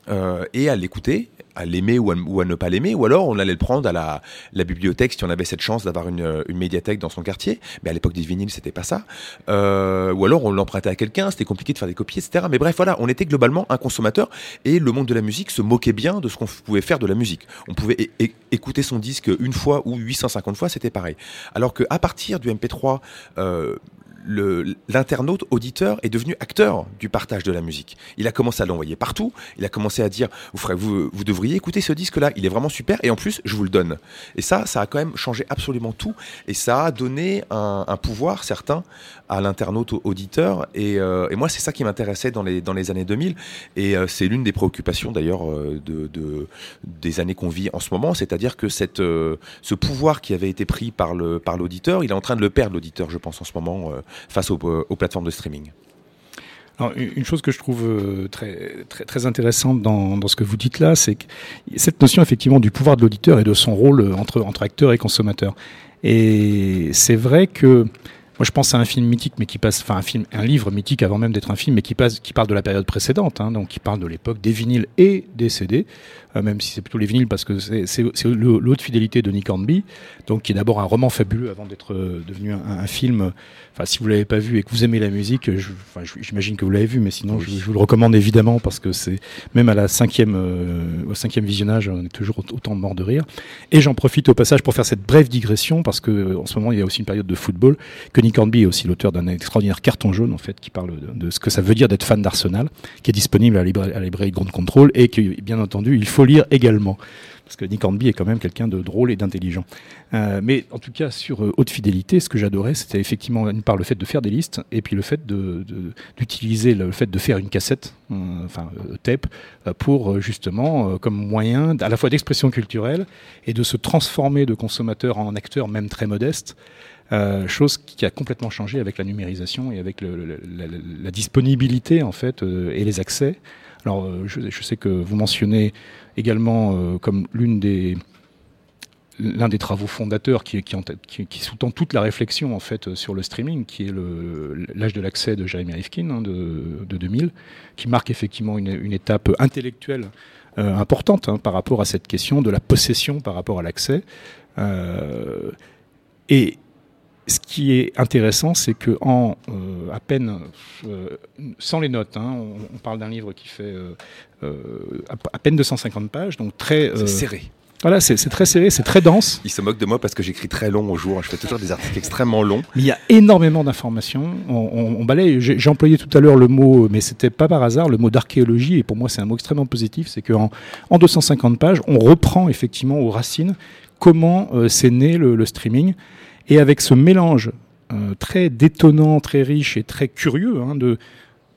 euh, et à l'écouter, à l'aimer ou à, ne pas l'aimer, ou alors on allait le prendre à la, bibliothèque si on avait cette chance d'avoir une, médiathèque dans son quartier. Mais à l'époque des vinyles, c'était pas ça. Euh, ou alors on l'empruntait à quelqu'un, c'était compliqué de faire des copies, etc. Mais bref, voilà, on était globalement un consommateur et le monde de la musique se moquait bien de ce qu'on pouvait faire de la musique. On pouvait écouter son disque une fois ou 850 fois, c'était pareil. Alors qu'à partir du MP3, euh, le- l'internaute auditeur est devenu acteur du partage de la musique. Il a commencé à l'envoyer partout. Il a commencé à dire vous, vous, devriez écouter ce disque-là. Il est vraiment super. Et en plus, je vous le donne. Et ça, ça a quand même changé absolument tout. Et ça a donné un, un pouvoir certain à l'internaute au- auditeur. Et, euh, et moi, c'est ça qui m'intéressait dans les, dans les années 2000. Et euh, c'est l'une des préoccupations d'ailleurs euh, de, de- des années qu'on vit en ce moment. C'est-à-dire que cette, euh, ce pouvoir qui avait été pris par le par l'auditeur, il est en train de le perdre, l'auditeur, je pense, en ce moment, euh, face aux, aux plateformes de streaming. Alors, une chose que je trouve euh, très, très, intéressante dans, ce que vous dites là, c'est cette notion effectivement du pouvoir de l'auditeur et de son rôle euh, entre, entre acteur et consommateur. Et c'est vrai que moi je pense à un film mythique, mais qui passe, enfin un film, un livre mythique avant même d'être un film, mais qui passe, qui parle de la période précédente, hein, donc qui parle de l'époque des vinyles et des CD, euh, même si c'est plutôt les vinyles parce que c'est l'haute fidélité de Nick Hornby, donc qui est d'abord un roman fabuleux avant d'être euh, devenu un, un film. Enfin, si vous l'avez pas vu et que vous aimez la musique, j'imagine que vous l'avez vu, mais sinon je, je vous le recommande évidemment parce que c'est même à la cinquième, euh, au cinquième visionnage, on est toujours au- autant mort de rire. Et j'en profite au passage pour faire cette brève digression parce que euh, en ce moment il y a aussi une période de football que Nick Hornby est aussi l'auteur d'un extraordinaire carton jaune en fait qui parle de, de ce que ça veut dire d'être fan d'Arsenal, qui est disponible à la librairie de Grande Contrôle et que bien entendu il faut lire également parce que Nick Hornby est quand même quelqu'un de drôle et d'intelligent. Euh, mais en tout cas sur euh, haute fidélité, ce que j'adorais, c'était effectivement d'une part le fait de faire des listes et puis le fait d'utiliser le fait de faire une cassette, euh, enfin tape, pour justement comme moyen à la fois d'expression culturelle et de se transformer de consommateur en acteur même très modeste. Chose qui a complètement changé avec la numérisation et avec la, disponibilité en fait et les accès. Alors euh, je, sais que vous mentionnez également euh, comme l'une des l'un des travaux fondateurs qui, sous-tend toute la réflexion en fait sur le streaming, qui est l'âge de l'accès de Jeremy Rifkin hein, de, de 2000, qui marque effectivement une, étape intellectuelle euh, importante hein, par rapport à cette question de la possession par rapport à l'accès. Et ce qui est intéressant, c'est que en euh, à peine, euh, sans les notes, hein, on, on parle d'un livre qui fait euh, à, à peine 250 pages, donc très serré. voilà, c'est très serré, c'est très dense. Il se moque de moi parce que j'écris très long au jour. Je fais toujours des articles extrêmement longs. Mais il y a énormément d'informations. On, on- on balaye. J'ai j'ai employé tout à l'heure le mot, mais c'était pas par hasard, le mot d'archéologie. Et pour moi, c'est un mot extrêmement positif. C'est qu'en en 250 pages, on reprend effectivement aux racines comment euh, c'est né le, le streaming. Et avec ce mélange euh, très détonnant, très riche et très curieux hein, de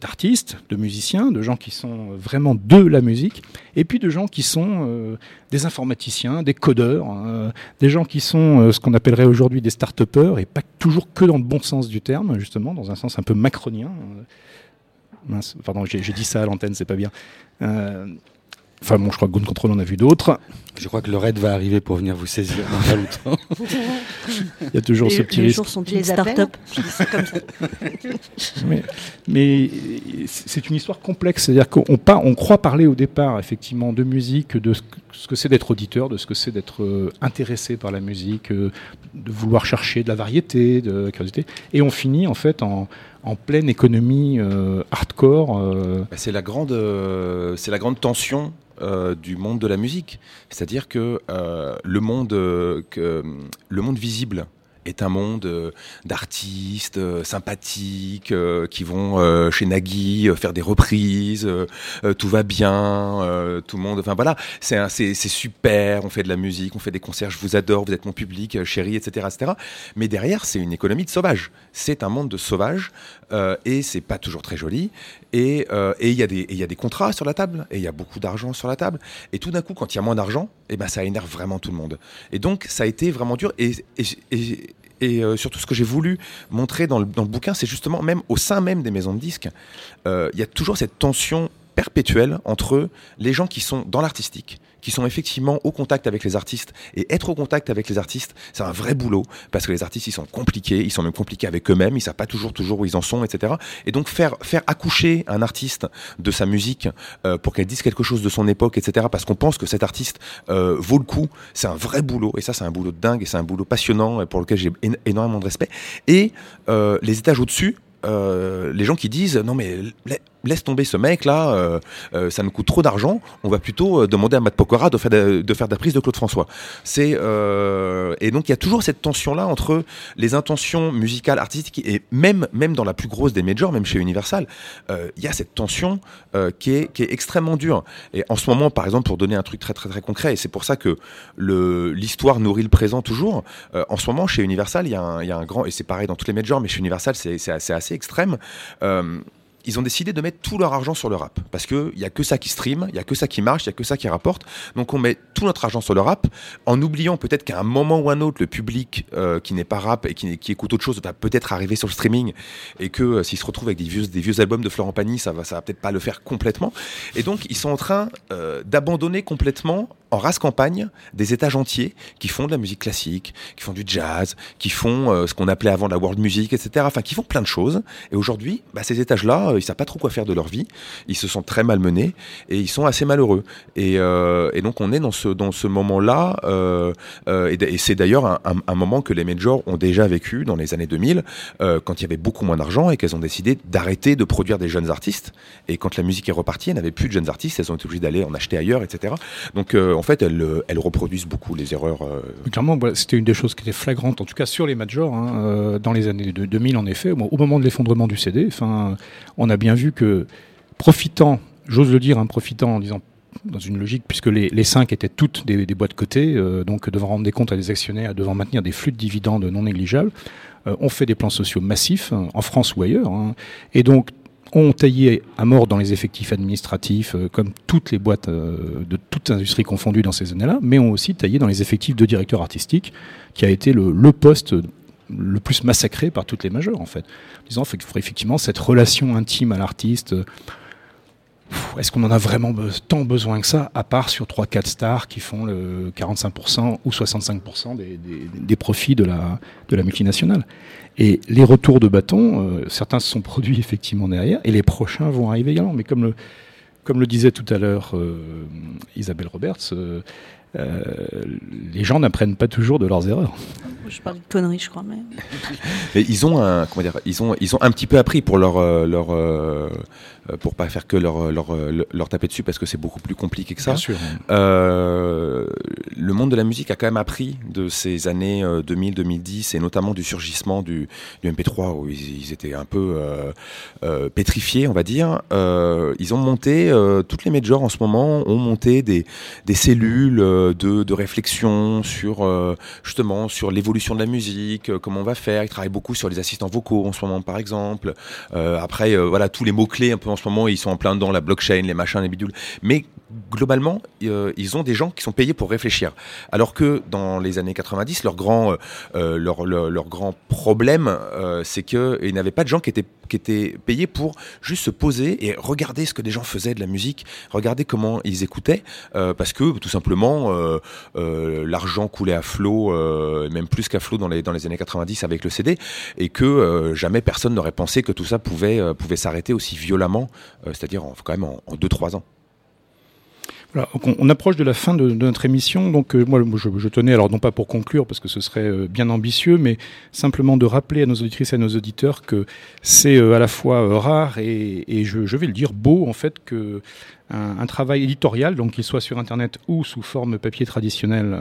d'artistes, de musiciens, de gens qui sont vraiment de la musique, et puis de gens qui sont euh, des informaticiens, des codeurs, euh, des gens qui sont euh, ce qu'on appellerait aujourd'hui des start-upers, et pas toujours que dans le bon sens du terme, justement, dans un sens un peu macronien. Mince, pardon, j'ai dit ça à l'antenne, c'est pas bien. Enfin bon, je crois que Gun Control en a vu d'autres. Je crois que le raid va arriver pour venir vous saisir dans pas longtemps. Il y a toujours ce petit les risque. jours sont Les start-up. Mais, mais c'est une histoire complexe, c'est-à-dire qu'on par- on croit parler au départ effectivement de musique, de ce que- ce que c'est d'être auditeur, de ce que c'est d'être euh, intéressé par la musique, euh, de vouloir chercher de la variété, de la curiosité, et on finit en fait en, en pleine économie euh, hardcore. euh, Bah, C'est la grande, euh, c'est la grande tension euh, du monde de la musique. C'est-à-dire que euh, euh, que, le monde visible est un monde euh, d'artistes euh, sympathiques euh, qui vont chez Nagui faire des reprises, tout va bien, tout le monde, enfin voilà, c'est super, on fait de la musique, on fait des concerts, je vous adore, vous êtes mon public, chérie, etc., etc. Mais derrière, c'est une économie de sauvages. C'est un monde de sauvages euh, et c'est pas toujours très joli. Et et il y et y a des contrats sur la table et il y a beaucoup d'argent sur la table. Et tout d'un coup, quand il y a moins d'argent, eh ben ça énerve vraiment tout le monde. Et donc ça a été vraiment dur. Et, et, et- et, euh, surtout, ce que j'ai voulu montrer dans le, dans le bouquin, c'est justement, même au sein même des maisons de disques, euh, il y a toujours cette tension perpétuelle entre les gens qui sont dans l'artistique, qui sont effectivement au contact avec les artistes. Et être au contact avec les artistes, c'est un vrai boulot, parce que les artistes, ils sont compliqués, ils sont même compliqués avec eux-mêmes, ils savent pas toujours, toujours où ils en sont, etc. Et donc faire, faire accoucher un artiste de sa musique euh, pour qu'elle dise quelque chose de son époque, etc. Parce qu'on pense que cet artiste euh, vaut le coup, c'est un vrai boulot. Et ça, c'est un boulot de dingue, et c'est un boulot passionnant, pour lequel j'ai én- énormément de respect. Et euh, les étages au-dessus, euh, les gens qui disent non mais la- laisse tomber ce mec là, euh, euh, ça nous coûte trop d'argent, on va plutôt demander à Matt Pokora de faire de, la prise de Claude François. C'est et donc il y a toujours cette tension là entre les intentions musicales, artistiques et même même dans la plus grosse des majors, même chez Universal, il y a cette tension qui est qui est extrêmement dure. Et en ce moment, par exemple, pour donner un truc très très très concret, et c'est pour ça que l'histoire nourrit le présent toujours. en ce moment, chez Universal, il y, a un- y a un grand et c'est pareil dans toutes les majors, mais chez Universal, c'est assez, extrême. Euh, ils ont décidé de mettre tout leur argent sur le rap parce que il y a que ça qui stream, il y a que ça qui marche, il y a que ça qui rapporte. Donc on met tout notre argent sur le rap en oubliant peut-être qu'à un moment ou un autre le public euh, qui n'est pas rap et qui, écoute autre chose va peut-être arriver sur le streaming et que euh, s'il se retrouve avec des vieux des vieux albums de Florent Pagny, ça va ça va peut-être pas le faire complètement. Et donc ils sont en train d'abandonner complètement en race campagne des étages entiers qui font de la musique classique, qui font du jazz, qui font euh, ce qu'on appelait avant la world music, etc. Enfin, qui font plein de choses. Et aujourd'hui, bah, ces étages-là, euh, ils savent pas trop quoi faire de leur vie. Ils se sentent très malmenés et ils sont assez malheureux. Et, euh, donc, on est dans ce dans ce moment-là. et, c'est d'ailleurs un, moment que les majors ont déjà vécu dans les années 2000, euh, quand il y avait beaucoup moins d'argent et qu'elles ont décidé d'arrêter de produire des jeunes artistes. Et quand la musique est repartie, elles n'avaient plus de jeunes artistes. Elles ont été obligées d'aller en acheter ailleurs, etc. Donc, en fait, elles, euh, elles reproduisent beaucoup les erreurs. euh, Clairement, c'était une des choses qui était flagrante, en tout cas sur les majors, hein, euh, dans les années de 2000 en effet, au, moment de l'effondrement du CD. On a bien vu que, profitant, j'ose le dire, hein, profitant en disant dans une logique, puisque les, cinq étaient toutes des, boîtes cotées, euh, donc devant rendre des comptes à des actionnaires, devant maintenir des flux de dividendes non négligeables, on fait des plans sociaux massifs, hein, en France ou ailleurs, et donc ont taillé à mort dans les effectifs administratifs, euh, comme toutes les boîtes euh, de toutes industries confondues dans ces années-là, mais ont aussi taillé dans les effectifs de directeur artistique, qui a été le, poste le plus massacré par toutes les majeures, en fait. Disant qu'il faudrait effectivement cette relation intime à l'artiste. euh, Est-ce qu'on en a vraiment tant besoin que ça, à part sur 3-4 stars qui font le 45% ou 65% des, des, des profits de la, de la multinationale? Et les retours de bâton, euh, certains se sont produits effectivement derrière, et les prochains vont arriver également. Mais comme le, comme le disait tout à l'heure euh, Isabelle Roberts, euh, euh, les gens n'apprennent pas toujours de leurs erreurs. Je parle de conneries, je crois. Mais... Mais ils ont un, comment dire, ils ont, ils ont un petit peu appris pour leur, leur, pour pas faire que leur, leur, leur, taper dessus parce que c'est beaucoup plus compliqué que ça. Bien sûr. Euh, le monde de la musique a quand même appris de ces années 2000-2010 et notamment du surgissement du, du MP3 où ils, ils, étaient un peu euh, euh, pétrifiés, on va dire. Euh, ils ont monté, euh, toutes les majors en ce moment ont monté des, des cellules euh, de, de réflexion sur euh, justement sur l'évolution de la musique, euh, comment on va faire. Ils travaillent beaucoup sur les assistants vocaux en ce moment, par exemple. Euh, après, euh, voilà, tous les mots clés un peu en ce moment, ils sont en plein dedans, la blockchain, les machins, les bidules. Mais globalement, euh, ils ont des gens qui sont payés pour réfléchir. Alors que dans les années 90, leur grand, euh, leur, leur, leur, grand problème, euh, c'est qu'ils n'avaient pas de gens qui étaient, qui étaient payés pour juste se poser et regarder ce que des gens faisaient de la musique, regarder comment ils écoutaient, euh, parce que tout simplement, euh, l'argent coulait à flot, euh, même plus qu'à flot dans les, dans les années 90 avec le CD, et que euh, jamais personne n'aurait pensé que tout ça pouvait, euh, pouvait s'arrêter aussi violemment, euh, c'est-à-dire quand même en 2-3 ans. On, approche de la fin de, notre émission, donc euh, moi je, tenais, alors non pas pour conclure parce que ce serait euh, bien ambitieux, mais simplement de rappeler à nos auditrices et à nos auditeurs que c'est euh, à la fois rare et, je, vais le dire beau en fait que un, un travail éditorial, donc qu'il soit sur Internet ou sous forme papier traditionnel,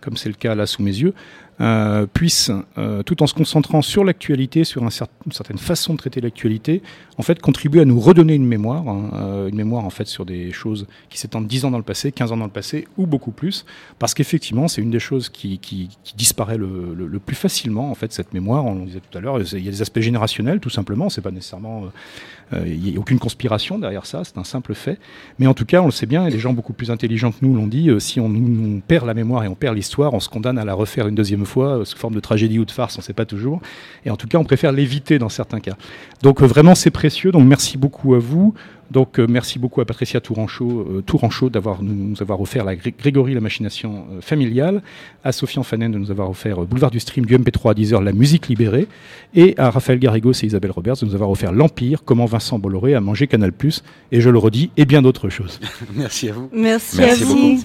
comme c'est le cas là sous mes yeux, euh, puisse, euh, tout en se concentrant sur l'actualité, sur une certaine façon de traiter l'actualité, en fait, contribuer à nous redonner une mémoire, hein, euh, une mémoire en fait sur des choses qui s'étendent 10 ans dans le passé, 15 ans dans le passé ou beaucoup plus, parce qu'effectivement, c'est une des choses qui, disparaît le, le, plus facilement, en fait, cette mémoire. On le disait tout à l'heure, il y a des aspects générationnels, tout simplement. C'est pas nécessairement, euh, il n'y a aucune conspiration derrière ça. C'est un simple fait. Mais en tout cas, on le sait bien, et les gens beaucoup plus intelligents que nous l'ont dit. euh, si on, perd la mémoire et on perd l'histoire, on se condamne à la refaire une deuxième fois euh, sous forme de tragédie ou de farce. On ne sait pas toujours. Et en tout cas, on préfère l'éviter dans certains cas. Donc euh, vraiment, c'est précieux. Donc merci beaucoup à vous. Donc euh, merci beaucoup à Patricia Touranchaud, euh, Touranchaud d'avoir nous, nous avoir offert la Gré- Grégory la machination euh, familiale, à Sofiane Fanen de nous avoir offert euh, Boulevard du Stream du MP3 à 10h la musique libérée, et à Raphaël Garrigos et Isabelle Roberts de nous avoir offert l'Empire, comment Vincent Bolloré a mangé Canal+, et je le redis, et bien d'autres choses. Merci à vous. Merci, Merci à vous. beaucoup.